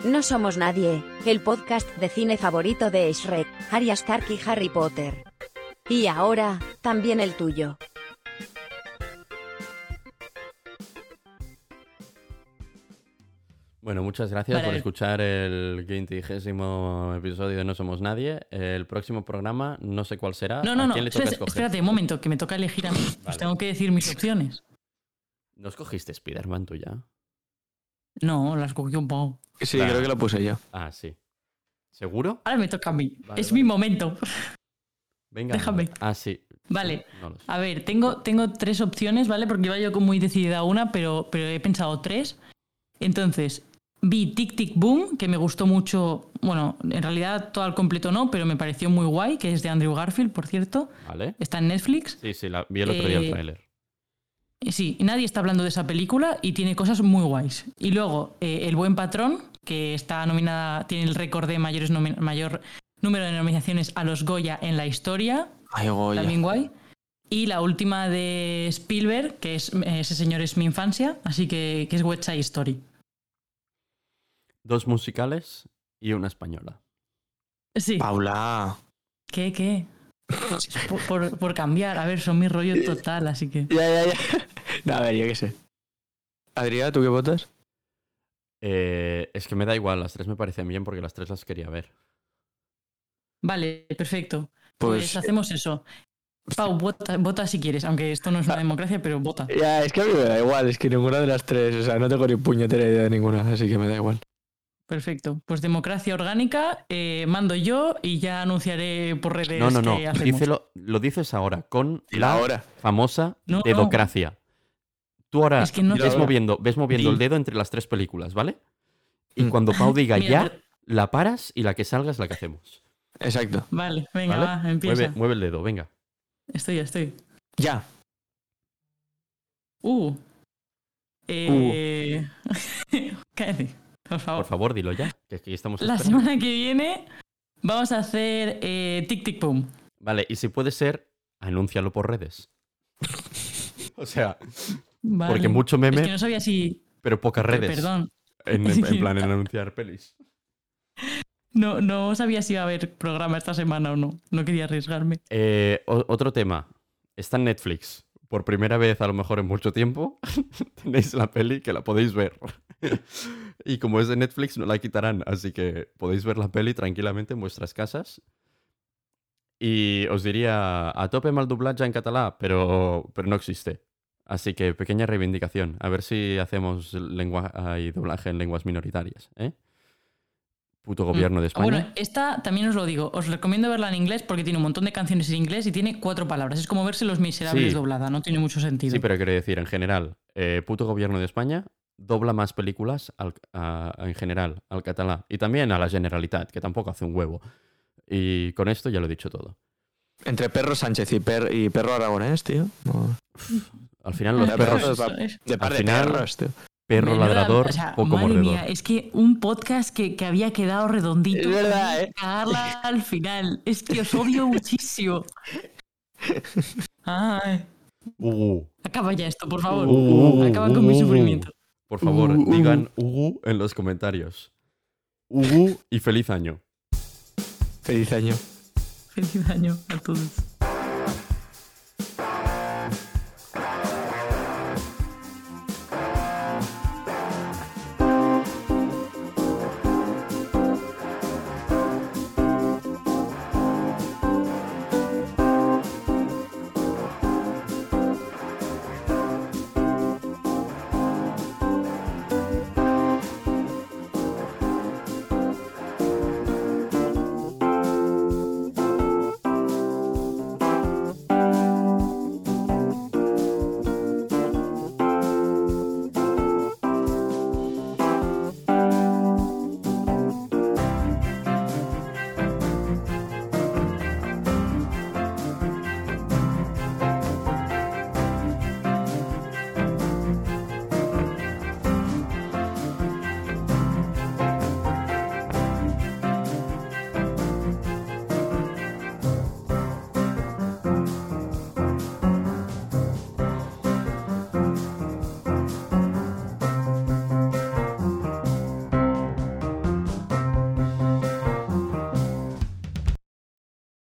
No somos nadie, el podcast de cine favorito de Shrek, Arya Stark y Harry Potter. Y ahora, también el tuyo. Bueno, muchas gracias Vale. por escuchar el quintigésimo episodio de No Somos Nadie. El próximo programa, no sé cuál será. No, no, ¿A no. quién le toca Espérate, escoger? espérate un momento, que me toca elegir a mí. Os Vale. tengo que decir mis opciones. ¿No escogiste Spider-Man tú ya? No, las cogió un Pau. Sí, Claro. creo que lo puse yo. Ah, sí. ¿Seguro? Ahora me toca a mí. Vale, es vale. mi momento. Venga. Déjame. Ah, sí. Vale. No. A ver, tengo, tengo tres opciones, ¿vale? Porque iba yo como muy decidida a una, pero, pero he pensado tres. Entonces, vi Tic Tic Boom, que me gustó mucho. Bueno, en realidad todo al completo no, pero me pareció muy guay, que es de Andrew Garfield, por cierto. ¿Vale? Está en Netflix. Sí, sí, la- vi el otro día el Eh, tráiler. Eh, Sí, nadie está hablando de esa película y tiene cosas muy guays. Y luego, eh, El Buen Patrón, que está nominada, tiene el récord de mayores mayor número de nominaciones a los Goya en la historia, Ay, Goya. también guay. Y la última de Spielberg, que es ese señor es mi infancia, así que, que es West Side Story. Dos musicales y una española. Sí, Paula. ¿qué, qué? Por, por- por cambiar, a ver, son mi rollo total, así que... Ya, ya, ya. No, a ver, yo qué sé. Adrià, ¿tú qué votas? Eh, es que me da igual, las tres me parecen bien porque las tres las quería ver. Vale, perfecto. Pues, Pues. hacemos eso. Pau, vota, vota si quieres, aunque esto no es una democracia, pero vota. Ya, es que a mí me da igual, es que ninguna de las tres, o sea, no tengo ni puñetera idea de ninguna, así que me da igual. Perfecto. Pues democracia orgánica, eh, mando yo y ya anunciaré por redes No, no, no. que. Dícelo- lo dices ahora con la Ahora. famosa No, no. dedocracia. Tú ahora Es que no- ves Ahora. moviendo, ves moviendo el dedo entre las tres películas, ¿vale? Y Mm. cuando Pau diga Mira, ya, pero- la paras y la que salga es la que hacemos. Exacto. Vale, venga, ¿Vale? va, empieza. Mueve, mueve el dedo, venga. Estoy, ya estoy. Ya. Uh. Eh... Cállate, por favor. Por favor, dilo ya. Que aquí estamos La esperando. semana que viene vamos a hacer eh, Tic Tic Boom. Vale, y si puede ser, anúncialo por redes. o sea, Vale. porque mucho Es meme, que no sabía si... pero pocas redes. Perdón. En, en- en plan, en anunciar pelis. No, no sabía si iba a haber programa esta semana o no. No quería arriesgarme. Eh, otro tema. Está en Netflix. Por primera vez, a lo mejor en mucho tiempo, tenéis la peli que la podéis ver. y como es de Netflix, no la quitarán. Así que podéis ver la peli tranquilamente en vuestras casas. Y os diría, a tope mal doblaje en catalán, pero, pero no existe. Así que pequeña reivindicación. A ver si hacemos lengua y doblaje en lenguas minoritarias. ¿eh? Puto gobierno de Ah, España. Bueno, esta también os lo digo. Os recomiendo verla en inglés porque tiene un montón de canciones en inglés y tiene cuatro palabras. Es como verse Los Miserables Sí. doblada. No tiene mucho sentido. Sí, pero quiero decir, en general, eh, puto gobierno de España dobla más películas al- a- en general al catalán y también a la Generalitat, que tampoco hace un huevo. Y con esto ya lo he dicho todo. Entre perro Sánchez y, per- y perro aragonés, tío. No. Al final los perros. De par de final- perros, tío. perro Menuda- ladrador, o sea, poco madre mordedor. mía, es que un podcast que, que había quedado redondito. Es verdad, ¿eh? Cagarla al final. Es que os odio muchísimo. Ay, Ugu. acaba ya esto, por favor. Uh, acaba con mi uh, sufrimiento. Por favor, digan Ugu en los comentarios. Ugu y feliz año. Feliz año. Feliz año a todos.